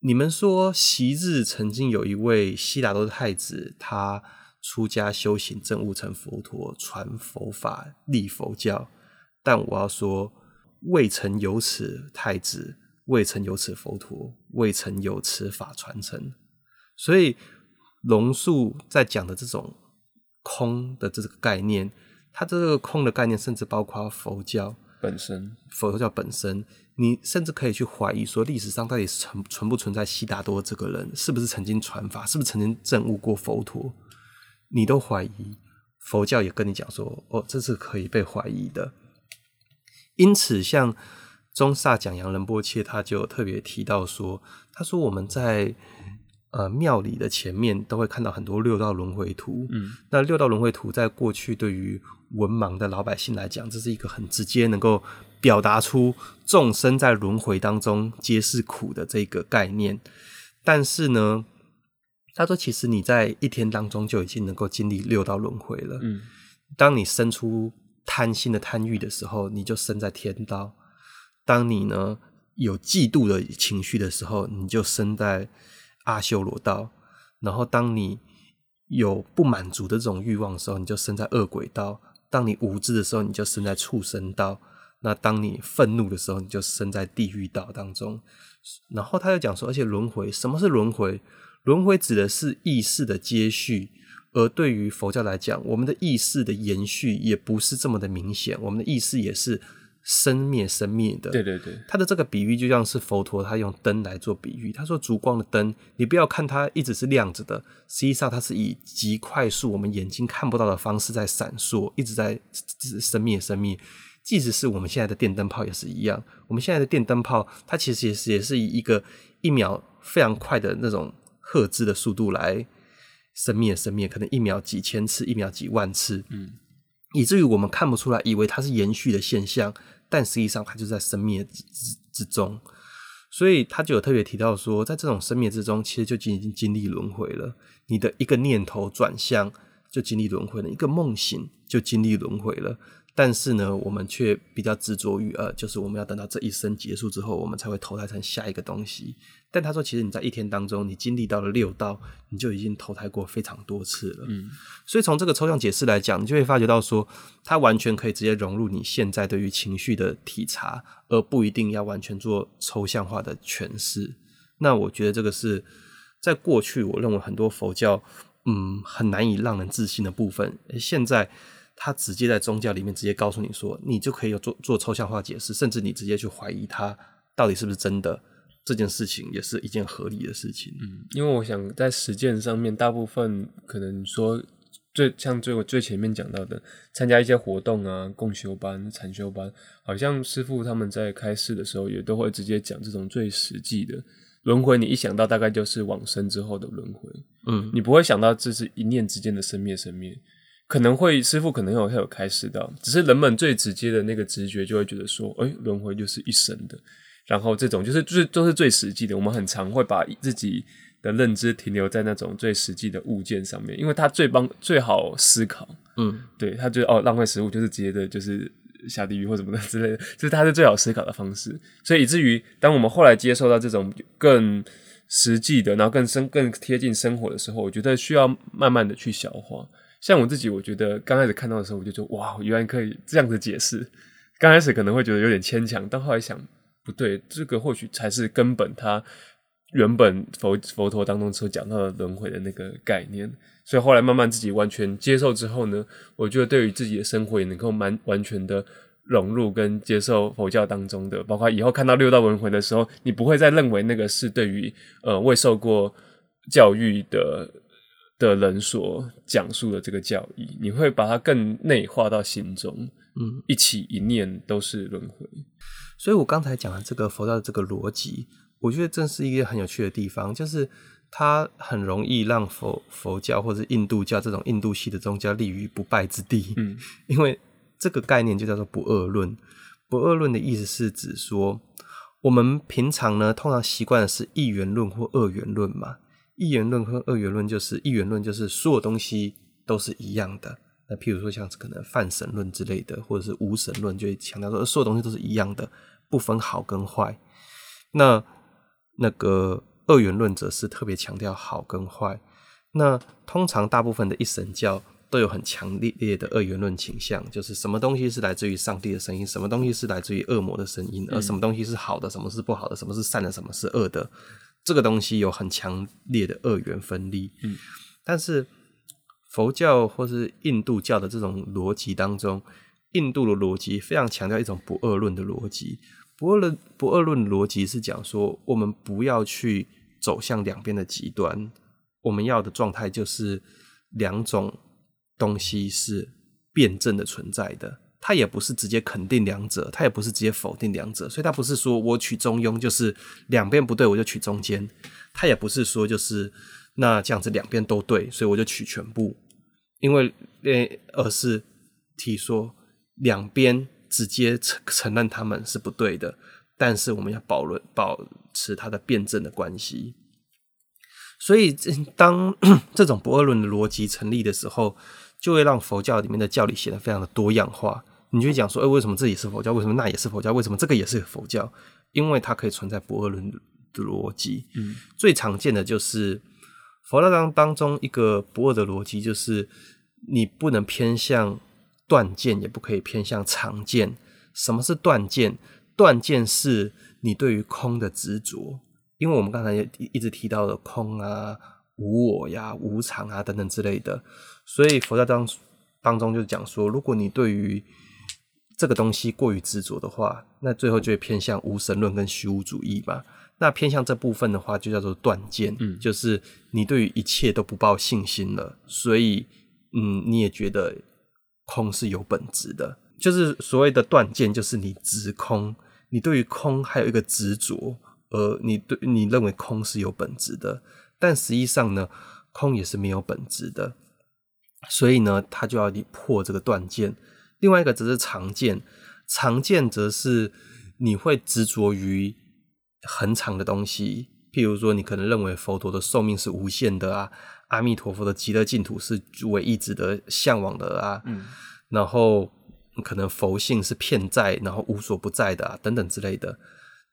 你们说，昔日曾经有一位悉达多太子，他出家修行，证悟成佛陀，传佛法，立佛教。但我要说，未曾有此太子，未曾有此佛陀，未曾有此法传承。所以龙树在讲的这种空的这个概念，它这个空的概念甚至包括佛教本身，佛教本身，你甚至可以去怀疑说，历史上到底存存不存在悉达多这个人，是不是曾经传法，是不是曾经证悟过佛陀，你都怀疑。佛教也跟你讲说，哦，这是可以被怀疑的。因此，像宗萨讲扬仁波切，他就特别提到说，他说我们在呃庙里的前面都会看到很多六道轮回图。嗯，那六道轮回图在过去对于文盲的老百姓来讲，这是一个很直接能够表达出众生在轮回当中皆是苦的这个概念。但是呢，他说：“其实你在一天当中就已经能够经历六道轮回了。嗯，当你生出贪心的贪欲的时候，你就生在天道；当你呢有嫉妒的情绪的时候，你就生在阿修罗道；然后当你有不满足的这种欲望的时候，你就生在恶鬼道；当你无知的时候，你就生在畜生道；那当你愤怒的时候，你就生在地狱道当中。然后他就讲说，而且轮回，什么是轮回？”轮回指的是意识的接续，而对于佛教来讲，我们的意识的延续也不是这么的明显。我们的意识也是生灭生灭的。对对对，他的这个比喻就像是佛陀他用灯来做比喻。他说烛光的灯，你不要看它一直是亮着的，实际上它是以极快速我们眼睛看不到的方式在闪烁，一直在生灭生灭。即使是我们现在的电灯泡也是一样，我们现在的电灯泡它其实也是也是以一个一秒非常快的那种。赫兹的速度来生灭生灭，可能一秒几千次，一秒几万次，嗯，以至于我们看不出来，以为它是延续的现象，但实际上它就在生灭之之中。所以他就有特别提到说，在这种生灭之中，其实就已经经历轮回了。你的一个念头转向，就经历轮回了；一个梦醒，就经历轮回了。但是呢，我们却比较执着于呃，就是我们要等到这一生结束之后，我们才会投胎成下一个东西。但他说，其实你在一天当中，你经历到了六道，你就已经投胎过非常多次了。嗯，所以从这个抽象解释来讲，你就会发觉到说，它完全可以直接融入你现在对于情绪的体察，而不一定要完全做抽象化的诠释。那我觉得这个是在过去，我认为很多佛教嗯很难以让人自信的部分，现在。他直接在宗教里面直接告诉你说，你就可以有做做抽象化解释，甚至你直接去怀疑他到底是不是真的，这件事情也是一件合理的事情。嗯，因为我想在实践上面，大部分可能说最像最我最前面讲到的，参加一些活动啊、共修班、禅修班，好像师傅他们在开示的时候也都会直接讲这种最实际的轮回。你一想到大概就是往生之后的轮回，嗯，你不会想到这是一念之间的生灭生灭。可能会师傅可能有会有开示到，只是人们最直接的那个直觉就会觉得说，哎、欸，轮回就是一生的，然后这种就是最都是最实际的。我们很常会把自己的认知停留在那种最实际的物件上面，因为它最帮最好思考。嗯，对，他觉得哦，浪费食物就是直接的，就是下地狱或什么的之类的，就是它是最好思考的方式。所以以至于当我们后来接受到这种更实际的，然后更深更贴近生活的时候，我觉得需要慢慢的去消化。像我自己，我觉得刚开始看到的时候，我就觉得哇，原来可以这样子解释。刚开始可能会觉得有点牵强，但后来想不对，这个或许才是根本。他原本佛佛陀当中所讲到的轮回的那个概念，所以后来慢慢自己完全接受之后呢，我觉得对于自己的生活也能够蛮完全的融入跟接受佛教当中的，包括以后看到六道轮回的时候，你不会再认为那个是对于呃未受过教育的。的人所讲述的这个教义，你会把它更内化到心中，嗯，一起一念都是轮回。所以我刚才讲的这个佛教的这个逻辑，我觉得正是一个很有趣的地方，就是它很容易让佛佛教或者印度教这种印度系的宗教立于不败之地，嗯，因为这个概念就叫做不二论。不二论的意思是指说，我们平常呢通常习惯的是一元论或二元论嘛。一元论和二元论就是一元论，就是所有东西都是一样的。那譬如说像是可能泛神论之类的，或者是无神论，就会强调说所有东西都是一样的，不分好跟坏。那那个二元论则是特别强调好跟坏。那通常大部分的一神教都有很强烈的二元论倾向，就是什么东西是来自于上帝的声音，什么东西是来自于恶魔的声音，而什么东西是好的，什么是不好的，什么是善的，什么是恶的。这个东西有很强烈的二元分立。嗯，但是佛教或是印度教的这种逻辑当中，印度的逻辑非常强调一种不二论的逻辑。不二论不二论逻辑是讲说，我们不要去走向两边的极端，我们要的状态就是两种东西是辩证的存在的。它也不是直接肯定两者，它也不是直接否定两者，所以它不是说我取中庸，就是两边不对我就取中间。它也不是说就是那这样子两边都对，所以我就取全部。因为呃，而是提说两边直接承承认他们是不对的，但是我们要保论保持它的辩证的关系。所以当 <coughs> 这种不二论的逻辑成立的时候，就会让佛教里面的教理显得非常的多样化。你就会讲说，哎、欸，为什么这也是佛教？为什么那也是佛教？为什么这个也是佛教？因为它可以存在不二论的逻辑。嗯，最常见的就是佛教当当中一个不二的逻辑，就是你不能偏向断见，也不可以偏向常见。什么是断见？断见是你对于空的执着。因为我们刚才也一直提到的空啊、无我呀、无常啊等等之类的，所以佛教当当中就讲说，如果你对于这个东西过于执着的话，那最后就会偏向无神论跟虚无主义嘛。那偏向这部分的话，就叫做断见，嗯，就是你对于一切都不抱信心了，所以，嗯，你也觉得空是有本质的，就是所谓的断见，就是你执空，你对于空还有一个执着，而你对你认为空是有本质的，但实际上呢，空也是没有本质的，所以呢，它就要你破这个断见。另外一个则是常见，常见则是你会执着于很长的东西，譬如说，你可能认为佛陀的寿命是无限的啊，阿弥陀佛的极乐净土是唯一值得向往的啊，嗯，然后可能佛性是骗在，然后无所不在的啊，等等之类的，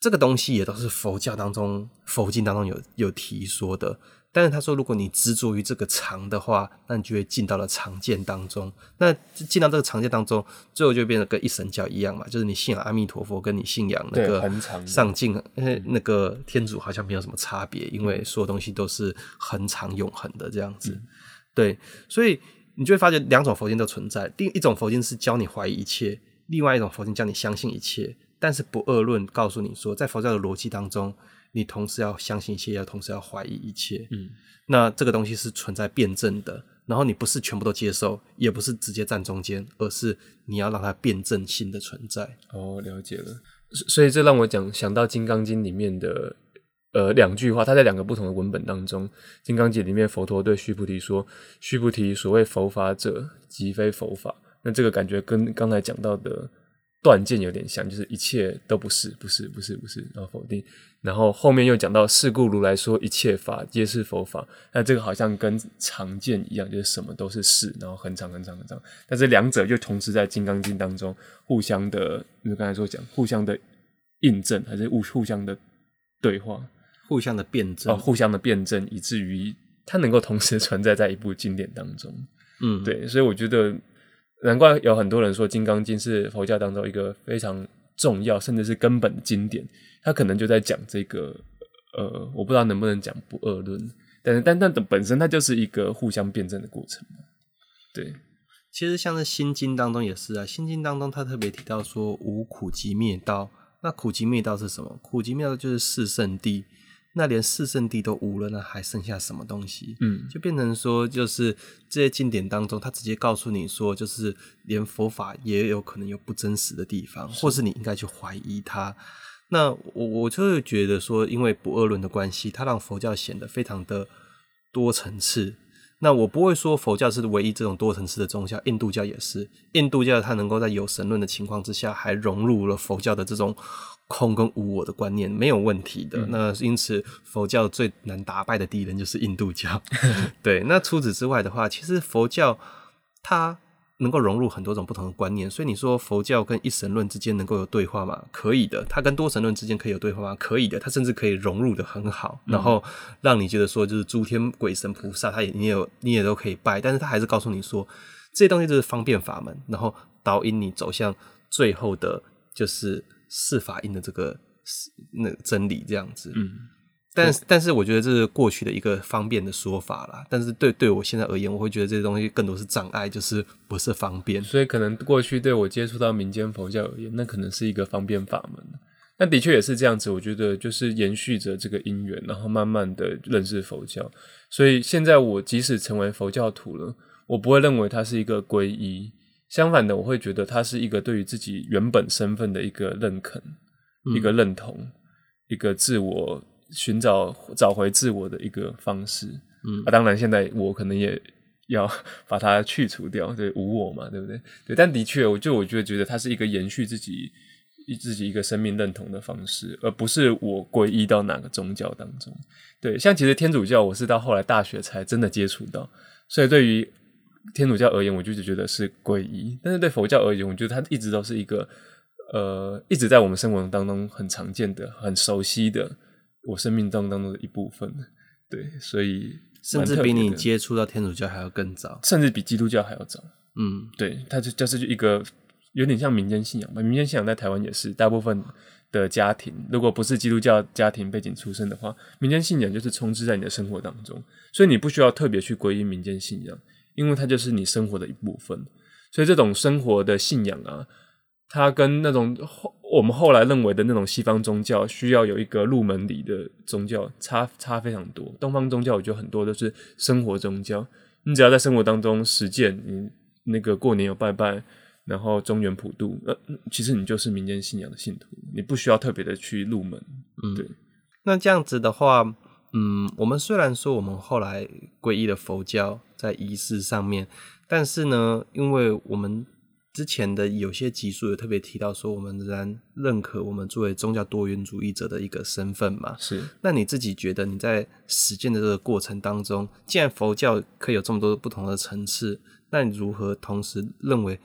这个东西也都是佛教当中佛经当中有有提说的。但是他说，如果你执着于这个常的话，那你就会进到了常见当中。那进到这个常见当中，最后就变得跟一神教一样嘛，就是你信仰阿弥陀佛，跟你信仰那个上进，那个天主好像没有什么差别，因为所有东西都是恒常永恒的这样子。嗯、对，所以你就会发觉两种佛经都存在。第一种佛经是教你怀疑一切，另外一种佛经教你相信一切。但是不二论告诉你说，在佛教的逻辑当中。你同时要相信一切，要同时要怀疑一切。嗯，那这个东西是存在辩证的。然后你不是全部都接受，也不是直接站中间，而是你要让它辩证性的存在。哦，了解了。所以这让我讲想到《金刚经》里面的呃两句话，它在两个不同的文本当中，《金刚经》里面佛陀对须菩提说：“须菩提，所谓佛法者，即非佛法。”那这个感觉跟刚才讲到的。断见有点像，就是一切都不是，不是，不是，不是，然后否定，然后后面又讲到，事故如来说一切法皆是佛法。那这个好像跟常见一样，就是什么都是是，然后很长很长很长。但是两者就同时在《金刚经》当中互相的，就刚才说讲，互相的印证，还是互互相的对话，互相的辩证，哦，互相的辩证，以至于它能够同时存在在一部经典当中。嗯，对，所以我觉得。难怪有很多人说《金刚经》是佛教当中一个非常重要，甚至是根本的经典。他可能就在讲这个，呃，我不知道能不能讲不二论，但是但但本身它就是一个互相辩证的过程。对，其实像是《心经》当中也是啊，《心经》当中他特别提到说无苦集灭道。那苦集灭道是什么？苦集灭道就是四圣谛。那连四圣地都无了，那还剩下什么东西？嗯，就变成说，就是这些经典当中，他直接告诉你说，就是连佛法也有可能有不真实的地方，是或是你应该去怀疑它。那我我就会觉得说，因为不二论的关系，它让佛教显得非常的多层次。那我不会说佛教是唯一这种多层次的宗教，印度教也是。印度教它能够在有神论的情况之下，还融入了佛教的这种。空跟无我的观念没有问题的，嗯、那因此佛教最难打败的敌人就是印度教。<laughs> 对，那除此之外的话，其实佛教它能够融入很多种不同的观念，所以你说佛教跟一神论之间能够有对话吗？可以的。它跟多神论之间可以有对话吗？可以的。它甚至可以融入得很好，然后让你觉得说，就是诸天鬼神菩萨，他也你也有你也都可以拜，但是他还是告诉你说，这些东西就是方便法门，然后导引你走向最后的，就是。四法印的这个那真理这样子，嗯，但是，但是我觉得这是过去的一个方便的说法啦。但是对对我现在而言，我会觉得这些东西更多是障碍，就是不是方便。所以可能过去对我接触到民间佛教而言，那可能是一个方便法门。那的确也是这样子。我觉得就是延续着这个因缘，然后慢慢的认识佛教。所以现在我即使成为佛教徒了，我不会认为它是一个皈依。相反的，我会觉得它是一个对于自己原本身份的一个认可、嗯、一个认同、一个自我。寻找找回自我的一个方式，嗯啊，当然现在我可能也要把它去除掉，<laughs> 对，无我嘛，对不对？对，但的确，我就我就觉得它是一个延续自己自己一个生命认同的方式，而不是我皈依到哪个宗教当中。对，像其实天主教，我是到后来大学才真的接触到，所以对于天主教而言，我就只觉得是皈依；但是对佛教而言，我觉得它一直都是一个呃，一直在我们生活当中很常见的、很熟悉的。我生命当中的一部分，对，所以甚至比你接触到天主教还要更早，甚至比基督教还要早。嗯，对，它就就是一个有点像民间信仰吧。民间信仰在台湾也是，大部分的家庭如果不是基督教家庭背景出身的话，民间信仰就是充斥在你的生活当中，所以你不需要特别去皈依民间信仰，因为它就是你生活的一部分。所以这种生活的信仰啊。它跟那种后我们后来认为的那种西方宗教需要有一个入门礼的宗教差差非常多。东方宗教我觉得很多都是生活宗教，你只要在生活当中实践，你那个过年有拜拜，然后中原普渡，呃，其实你就是民间信仰的信徒，你不需要特别的去入门。嗯，对。那这样子的话，嗯，我们虽然说我们后来皈依了佛教在仪式上面，但是呢，因为我们之前的有些集数有特别提到说，我们仍然认可我们作为宗教多元主义者的一个身份嘛。是。那你自己觉得你在实践的这个过程当中，既然佛教可以有这么多不同的层次，那你如何同时认为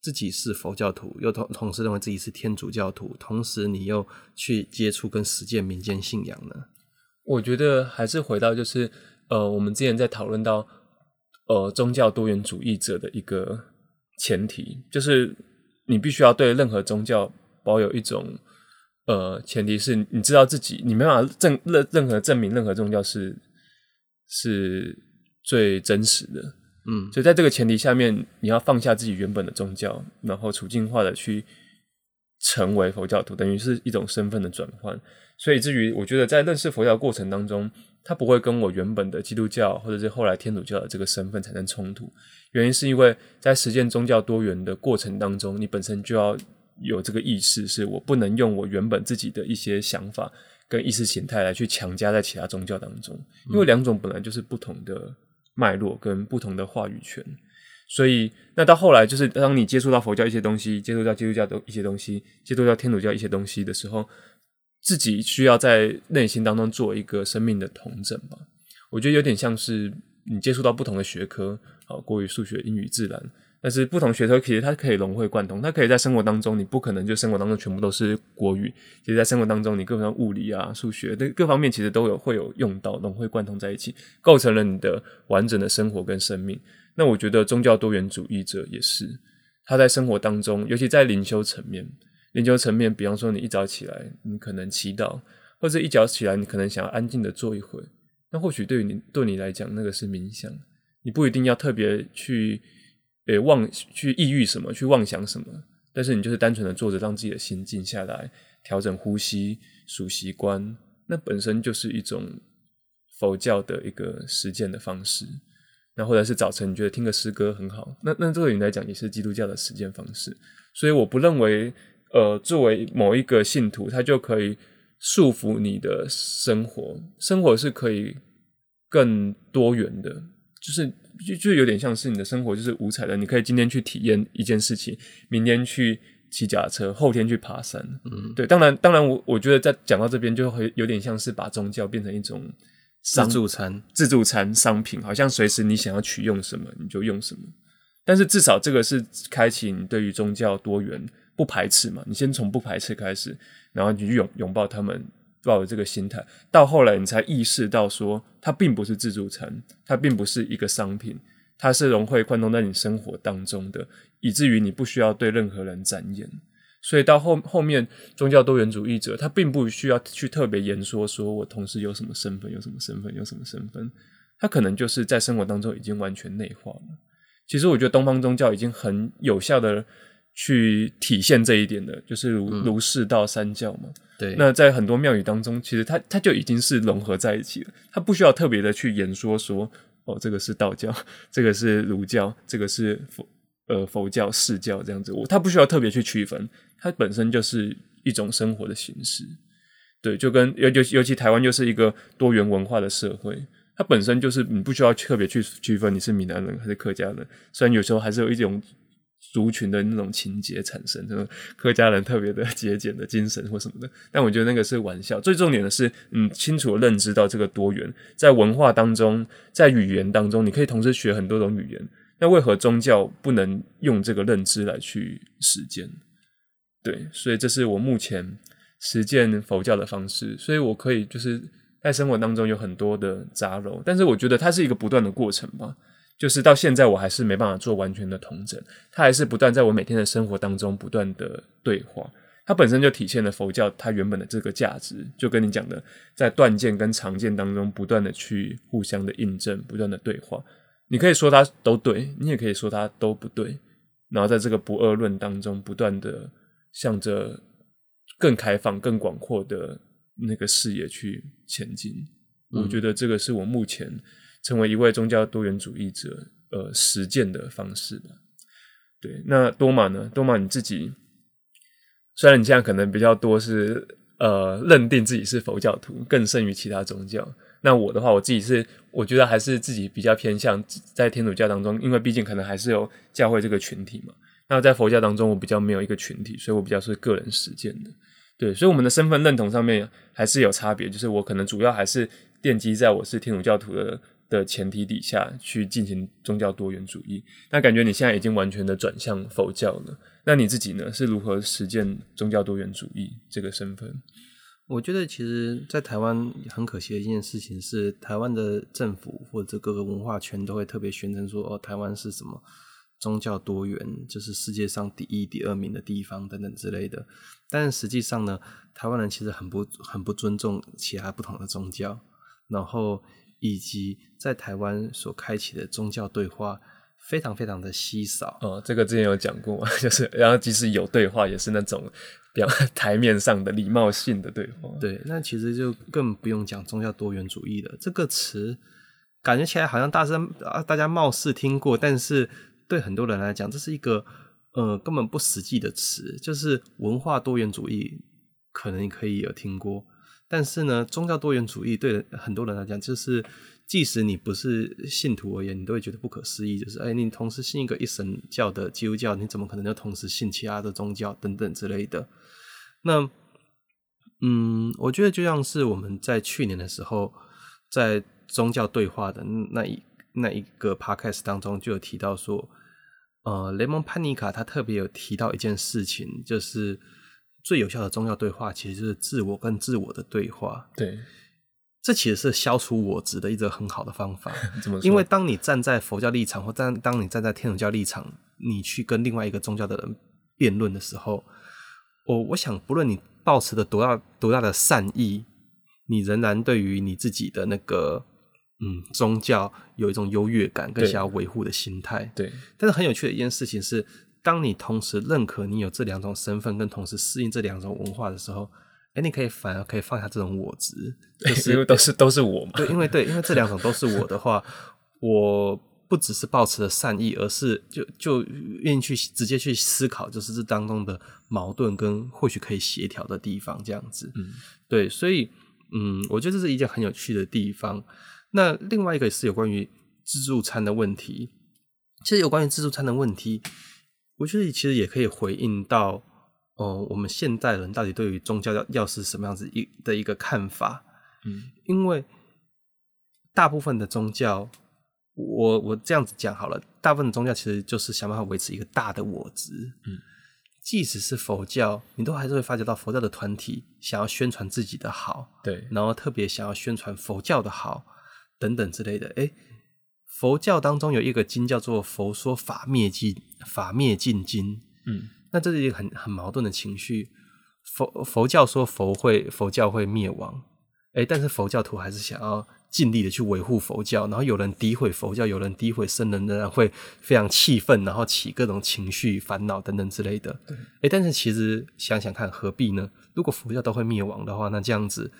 自己是佛教徒，又同同时认为自己是天主教徒，同时你又去接触跟实践民间信仰呢？我觉得还是回到就是，呃，我们之前在讨论到，呃，宗教多元主义者的一个。前提就是你必须要对任何宗教保有一种呃，前提是你知道自己你没办法证任任何证明任何宗教是是最真实的，嗯，所以在这个前提下面，你要放下自己原本的宗教，然后处境化的去成为佛教徒，等于是一种身份的转换。所以至于我觉得在认识佛教的过程当中，它不会跟我原本的基督教或者是后来天主教的这个身份产生冲突。原因是因为在实践宗教多元的过程当中，你本身就要有这个意识，是我不能用我原本自己的一些想法跟意识形态来去强加在其他宗教当中，因为两种本来就是不同的脉络跟不同的话语权，所以那到后来就是当你接触到佛教一些东西，接触到基督教的一些东西，接触到天主教一些东西的时候，自己需要在内心当中做一个生命的统整吧。我觉得有点像是你接触到不同的学科。啊，国语、数学、英语、自然，但是不同学科其实它可以融会贯通，它可以在生活当中，你不可能就生活当中全部都是国语，其实，在生活当中，你各方物理啊、数学的各方面其实都有会有用到，融会贯通在一起，构成了你的完整的生活跟生命。那我觉得宗教多元主义者也是，他在生活当中，尤其在灵修层面，研究层面，比方说你一早起来，你可能祈祷，或者一早起来，你可能想要安静的坐一会，那或许对于你对你来讲，那个是冥想。你不一定要特别去，诶妄去抑郁什么，去妄想什么，但是你就是单纯的坐着，让自己的心静下来，调整呼吸、数息观，那本身就是一种佛教的一个实践的方式。那或者是早晨你觉得听个诗歌很好，那那这个你来讲也是基督教的实践方式。所以我不认为，呃，作为某一个信徒，他就可以束缚你的生活，生活是可以更多元的。就是就就有点像是你的生活就是五彩的，你可以今天去体验一件事情，明天去骑脚踏车，后天去爬山。嗯，对，当然当然我我觉得在讲到这边就会有点像是把宗教变成一种自助餐，自助餐商品，好像随时你想要取用什么你就用什么。但是至少这个是开启你对于宗教多元不排斥嘛，你先从不排斥开始，然后你去拥拥抱他们。抱着这个心态，到后来你才意识到说，它并不是自助餐，它并不是一个商品，它是融会贯通在你生活当中的，以至于你不需要对任何人展演。所以到后后面，宗教多元主义者他并不需要去特别言说，说我同时有什么身份，有什么身份，有什么身份，他可能就是在生活当中已经完全内化了。其实我觉得东方宗教已经很有效的去体现这一点的，就是儒儒释道三教嘛。对，那在很多庙宇当中，其实它它就已经是融合在一起了，它不需要特别的去演说说哦，这个是道教，这个是儒教，这个是佛呃佛教释教这样子，我它不需要特别去区分。它本身就是一种生活的形式，对，就跟尤尤尤其台湾就是一个多元文化的社会，它本身就是你不需要特别去区分你是闽南人还是客家人，虽然有时候还是有一种族群的那种情节产生，这种客家人特别的节俭的精神或什么的，但我觉得那个是玩笑，最重点的是，嗯，清楚认知到这个多元，在文化当中，在语言当中，你可以同时学很多种语言，那为何宗教不能用这个认知来去实践？对，所以这是我目前实践佛教的方式，所以我可以就是在生活当中有很多的杂糅，但是我觉得它是一个不断的过程吧，就是到现在我还是没办法做完全的同整，它还是不断在我每天的生活当中不断的对话，它本身就体现了佛教它原本的这个价值，就跟你讲的，在断见跟常见当中不断的去互相的印证，不断的对话，你可以说它都对，你也可以说它都不对，然后在这个不二论当中不断的。向着更开放、更广阔的那个视野去前进，嗯，我觉得这个是我目前成为一位宗教多元主义者呃实践的方式吧。对，那多玛呢？多玛你自己，虽然你现在可能比较多是呃认定自己是佛教徒，更胜于其他宗教。那我的话，我自己是我觉得还是自己比较偏向在天主教当中，因为毕竟可能还是有教会这个群体嘛。那在佛教当中，我比较没有一个群体，所以我比较是个人实践的。对，所以我们的身份认同上面还是有差别，就是我可能主要还是奠基在我是天主教徒的的前提底下去进行宗教多元主义。那感觉你现在已经完全的转向佛教了，那你自己呢？是如何实践宗教多元主义这个身份？我觉得其实，在台湾很可惜的一件事情是，台湾的政府或者各个文化圈都会特别宣称说，哦，台湾是什么？宗教多元就是世界上第一、第二名的地方等等之类的，但实际上呢，台湾人其实很不很不尊重其他不同的宗教，然后以及在台湾所开启的宗教对话非常非常的稀少。哦，这个之前有讲过，<laughs> 就是然后即使有对话，也是那种表 <laughs> 台面上的礼貌性的对话。对，那其实就更不用讲宗教多元主义了。这个词感觉起来好像大声啊，大家貌似听过，但是。对很多人来讲，这是一个呃根本不实际的词，就是文化多元主义，可能你可以有听过，但是呢，宗教多元主义对很多人来讲，就是即使你不是信徒而言，你都会觉得不可思议，就是哎，你同时信一个一神教的基督教，你怎么可能就同时信其他的宗教等等之类的？那嗯，我觉得就像是我们在去年的时候，在宗教对话的那一那一个 podcast 当中，就有提到说。呃，雷蒙·潘尼卡他特别有提到一件事情，就是最有效的宗教对话，其实就是自我跟自我的对话。对，这其实是消除我执的一个很好的方法。<laughs> 怎么？因为当你站在佛教立场，或当当你站在天主教立场，你去跟另外一个宗教的人辩论的时候，我我想，不论你抱持的多大多大的善意，你仍然对于你自己的那个。嗯，宗教有一种优越感跟想要维护的心态。对，但是很有趣的一件事情是，当你同时认可你有这两种身份，跟同时适应这两种文化的时候，哎，你可以反而可以放下这种我执，<laughs> 就是因为都是都是我嘛。对，因为对，因为这两种都是我的话，<laughs> 我不只是抱持了善意，而是就就愿意去直接去思考，就是这当中的矛盾跟或许可以协调的地方，这样子。嗯，对，所以嗯，我觉得这是一件很有趣的地方。那另外一个也是有关于自助餐的问题。其实有关于自助餐的问题，我觉得其实也可以回应到，哦，我们现代人到底对于宗教要要是什么样子一的一个看法。嗯，因为大部分的宗教，我我这样子讲好了，大部分的宗教其实就是想办法维持一个大的我值。嗯，即使是佛教，你都还是会发觉到佛教的团体想要宣传自己的好，对，然后特别想要宣传佛教的好。等等之类的，诶，佛教当中有一个经叫做《佛说法灭尽》，法灭尽经。嗯，那这是一个很很矛盾的情绪。佛佛教说佛会佛教会灭亡，哎，但是佛教徒还是想要尽力的去维护佛教。然后有人诋毁佛教，有人诋毁僧人，仍然会非常气愤，然后起各种情绪、烦恼等等之类的。对，诶，但是其实想想看，何必呢？如果佛教都会灭亡的话，那这样子。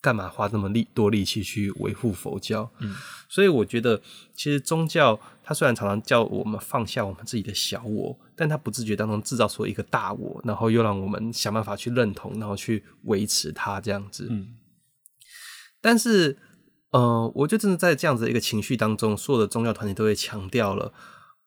干嘛花这么力多力气去维护佛教？嗯，所以我觉得，其实宗教它虽然常常叫我们放下我们自己的小我，但它不自觉当中制造出一个大我，然后又让我们想办法去认同，然后去维持它这样子。嗯，但是，呃，我觉得真的在这样子的一个情绪当中，所有的宗教团体都会强调了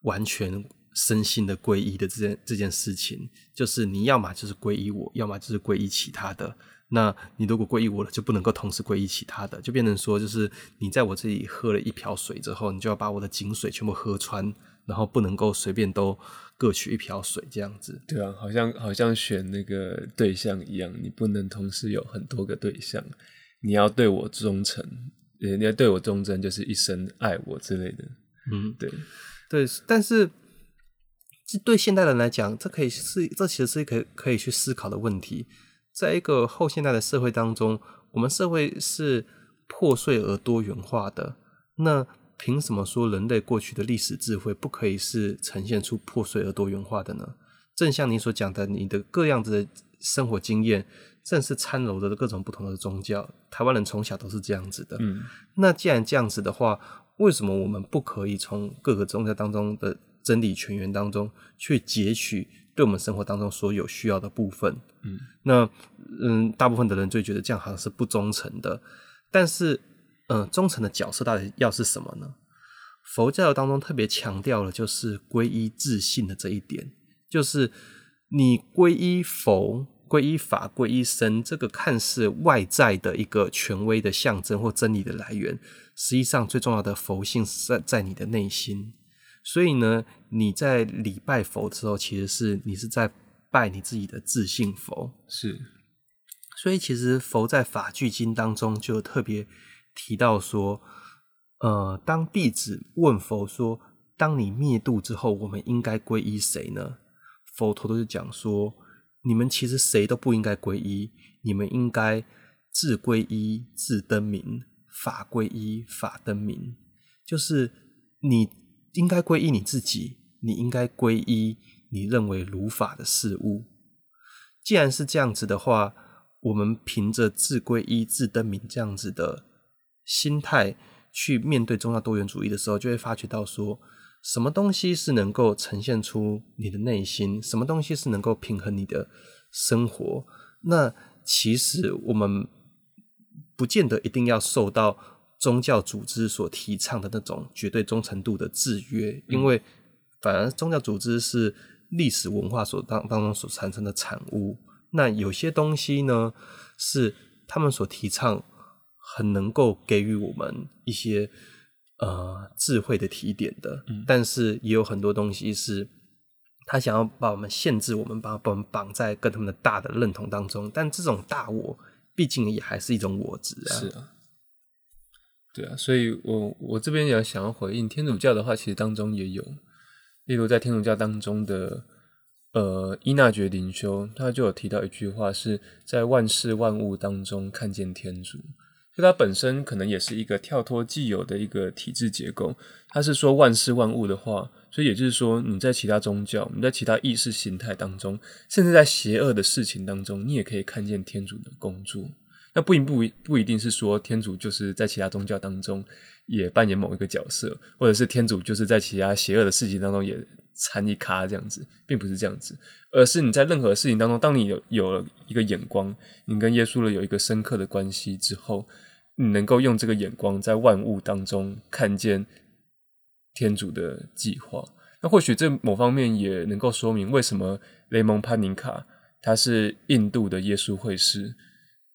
完全身心的皈依的这件这件事情，就是你要么就是皈依我，要么就是皈依其他的。那你如果皈依我了，就不能够同时皈依其他的，就变成说，就是你在我这里喝了一瓢水之后，你就要把我的井水全部喝穿，然后不能够随便都各取一瓢水这样子。对啊，好像好像选那个对象一样，你不能同时有很多个对象，你要对我忠诚，你要对我忠贞，就是一生爱我之类的。嗯，对对，但是这对现代人来讲，这可以是这其实是可以可以去思考的问题。在一个后现代的社会当中，我们社会是破碎而多元化的。那凭什么说人类过去的历史智慧不可以是呈现出破碎而多元化的呢？正像你所讲的，你的各样子的生活经验，正是掺揉着各种不同的宗教。台湾人从小都是这样子的。嗯，那既然这样子的话，为什么我们不可以从各个宗教当中的真理泉源当中去截取？对我们生活当中所有需要的部分，嗯，那嗯，大部分的人就觉得这样好像是不忠诚的。但是，嗯、呃，忠诚的角色到底要是什么呢？佛教当中特别强调了，就是皈依自信的这一点，就是你皈依佛、皈依法、皈依僧，这个看似外在的一个权威的象征或真理的来源，实际上最重要的佛性是在在你的内心。所以呢，你在礼拜佛的时候，其实是你是在拜你自己的自信佛。是，所以其实佛在法句经当中就特别提到说，呃，当弟子问佛说，当你灭度之后，我们应该皈依谁呢？佛陀都是讲说，你们其实谁都不应该皈依，你们应该自皈依自灯明，法皈依法灯明，就是你。应该皈依你自己，你应该皈依你认为如法的事物。既然是这样子的话，我们凭着自皈依、自灯明这样子的心态去面对宗教多元主义的时候，就会发觉到说，什么东西是能够呈现出你的内心，什么东西是能够平衡你的生活。那其实我们不见得一定要受到。宗教组织所提倡的那种绝对忠诚度的制约，因为反而宗教组织是历史文化所当当中所产生的产物。那有些东西呢，是他们所提倡，很能够给予我们一些呃智慧的提点的。但是也有很多东西是，他想要把我们限制，我们把把我们绑在跟他们的大的认同当中。但这种大我，毕竟也还是一种我执啊。是啊。对啊，所以我我这边也想要回应天主教的话，其实当中也有，例如在天主教当中的呃伊纳爵灵修，他就有提到一句话，是在万事万物当中看见天主，就它本身可能也是一个跳脱既有的一个体制结构，他是说万事万物的话，所以也就是说你在其他宗教，你在其他意识形态当中，甚至在邪恶的事情当中，你也可以看见天主的工作。那不一不不一定是说天主就是在其他宗教当中也扮演某一个角色，或者是天主就是在其他邪恶的事情当中也参一咖这样子，并不是这样子，而是你在任何事情当中，当你有有了一个眼光，你跟耶稣了有一个深刻的关系之后，你能够用这个眼光在万物当中看见天主的计划。那或许这某方面也能够说明为什么雷蒙潘宁卡他是印度的耶稣会士。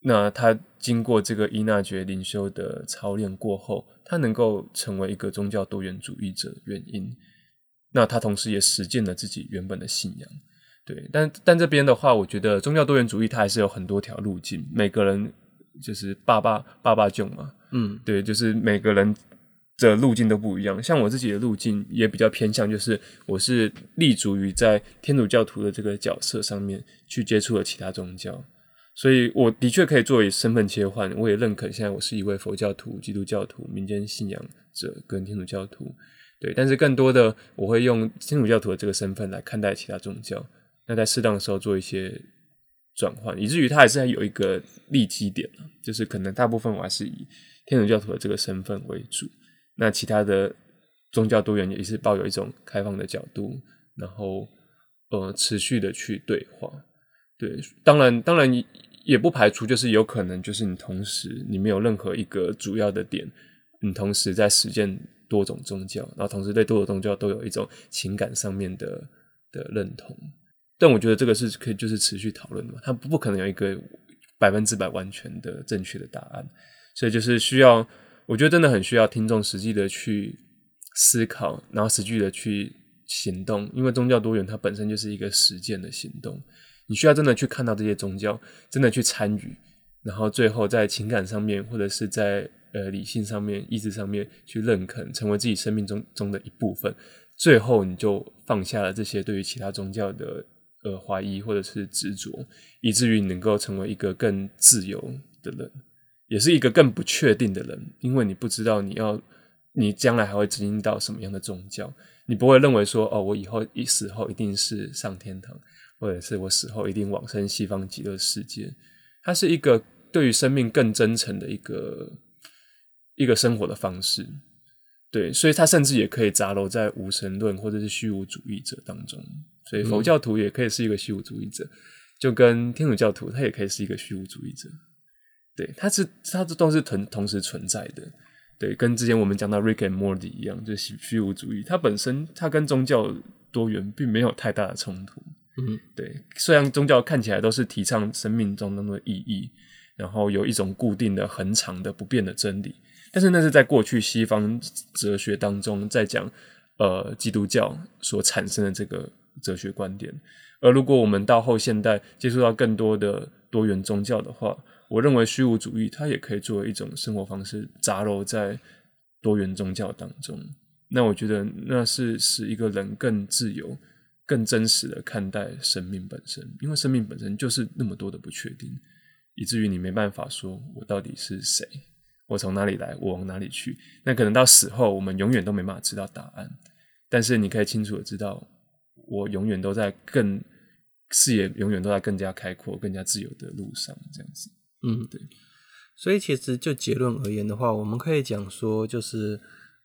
那他经过这个伊纳爵灵修的操练过后，他能够成为一个宗教多元主义者原因。那他同时也实践了自己原本的信仰。对，但但这边的话，我觉得宗教多元主义它还是有很多条路径，每个人就是爸爸爸爸囧嘛，嗯，对，就是每个人的路径都不一样。像我自己的路径也比较偏向，就是我是立足于在天主教徒的这个角色上面去接触了其他宗教，所以我的确可以作为身份切换。我也认可现在我是一位佛教徒、基督教徒、民间信仰者跟天主教徒。对，但是更多的我会用天主教徒的这个身份来看待其他宗教，那在适当的时候做一些转换，以至于它还是有一个立基点，就是可能大部分我还是以天主教徒的这个身份为主，那其他的宗教多元也是抱有一种开放的角度，然后呃持续的去对话。对，当然当然也不排除就是有可能就是你同时你没有任何一个主要的点，你同时在实践。多种宗教，然后同时对多种宗教都有一种情感上面的的认同，但我觉得这个是可以就是持续讨论的嘛，它不可能有一个百分之百完全的正确的答案，所以就是需要，我觉得真的很需要听众实际的去思考，然后实际的去行动，因为宗教多元它本身就是一个实践的行动，你需要真的去看到这些宗教，真的去参与，然后最后在情感上面或者是在。呃，理性上面、意志上面去认可，成为自己生命中中的一部分，最后你就放下了这些对于其他宗教的呃怀疑或者是执着，以至于你能够成为一个更自由的人，也是一个更不确定的人，因为你不知道你要你将来还会指引到什么样的宗教，你不会认为说哦，我以后一死后一定是上天堂，或者是我死后一定往生西方极乐世界，它是一个对于生命更真诚的一个。一个生活的方式，对，所以它甚至也可以杂糅在无神论或者是虚无主义者当中，所以佛教徒也可以是一个虚无主义者，嗯、就跟天主教徒他也可以是一个虚无主义者，对，它是它这都是同同时存在的，对，跟之前我们讲到 Rick and Morty 一样，就是虚无主义，它本身它跟宗教多元并没有太大的冲突，嗯，对，虽然宗教看起来都是提倡生命中那么意义，然后有一种固定的、恒常的、不变的真理。但是那是在过去西方哲学当中，在讲呃基督教所产生的这个哲学观点。而如果我们到后现代接触到更多的多元宗教的话，我认为虚无主义它也可以作为一种生活方式，杂糅在多元宗教当中。那我觉得那是使一个人更自由、更真实的看待生命本身，因为生命本身就是那么多的不确定，以至于你没办法说我到底是谁。我从哪里来，我往哪里去？那可能到死后，我们永远都没办法知道答案。但是你可以清楚的知道，我永远都在更视野，永远都在更加开阔、更加自由的路上。这样子，嗯，对。所以其实就结论而言的话，我们可以讲说，就是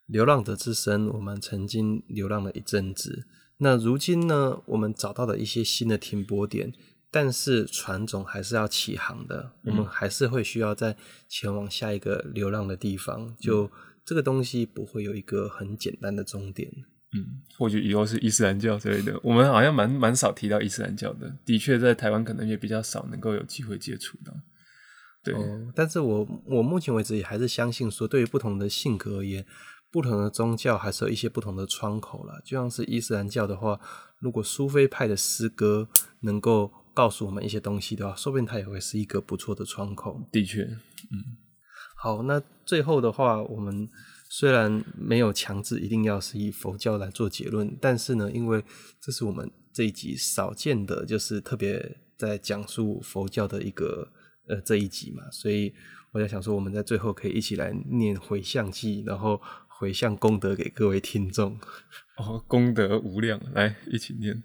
流浪者之身，我们曾经流浪了一阵子。那如今呢，我们找到了一些新的停泊点。但是船总还是要起航的，嗯，我们还是会需要再前往下一个流浪的地方。就这个东西不会有一个很简单的终点。嗯，或许以后是伊斯兰教之类的，我们好像蛮蛮少提到伊斯兰教的。的确，在台湾可能也比较少能够有机会接触到。对，哦，但是我我目前为止也还是相信说，对于不同的性格而言，不同的宗教还是有一些不同的窗口啦。就像是伊斯兰教的话，如果苏菲派的诗歌能够告诉我们一些东西的话，说不定它也会是一个不错的窗口。的确，嗯，好，那最后的话，我们虽然没有强制一定要是以佛教来做结论，但是呢，因为这是我们这一集少见的，就是特别在讲述佛教的一个呃这一集嘛，所以我在想说，我们在最后可以一起来念回向偈，然后回向功德给各位听众。哦，功德无量，来一起念。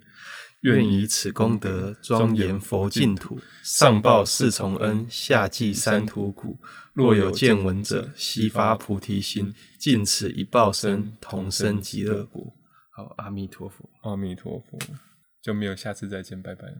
愿以此功德庄严佛净土，上报四重恩，下济三途苦。若有见闻者，悉发菩提心，尽此一报身，同生极乐国。好，阿弥陀佛，阿弥陀佛，就没有下次再见，拜拜了。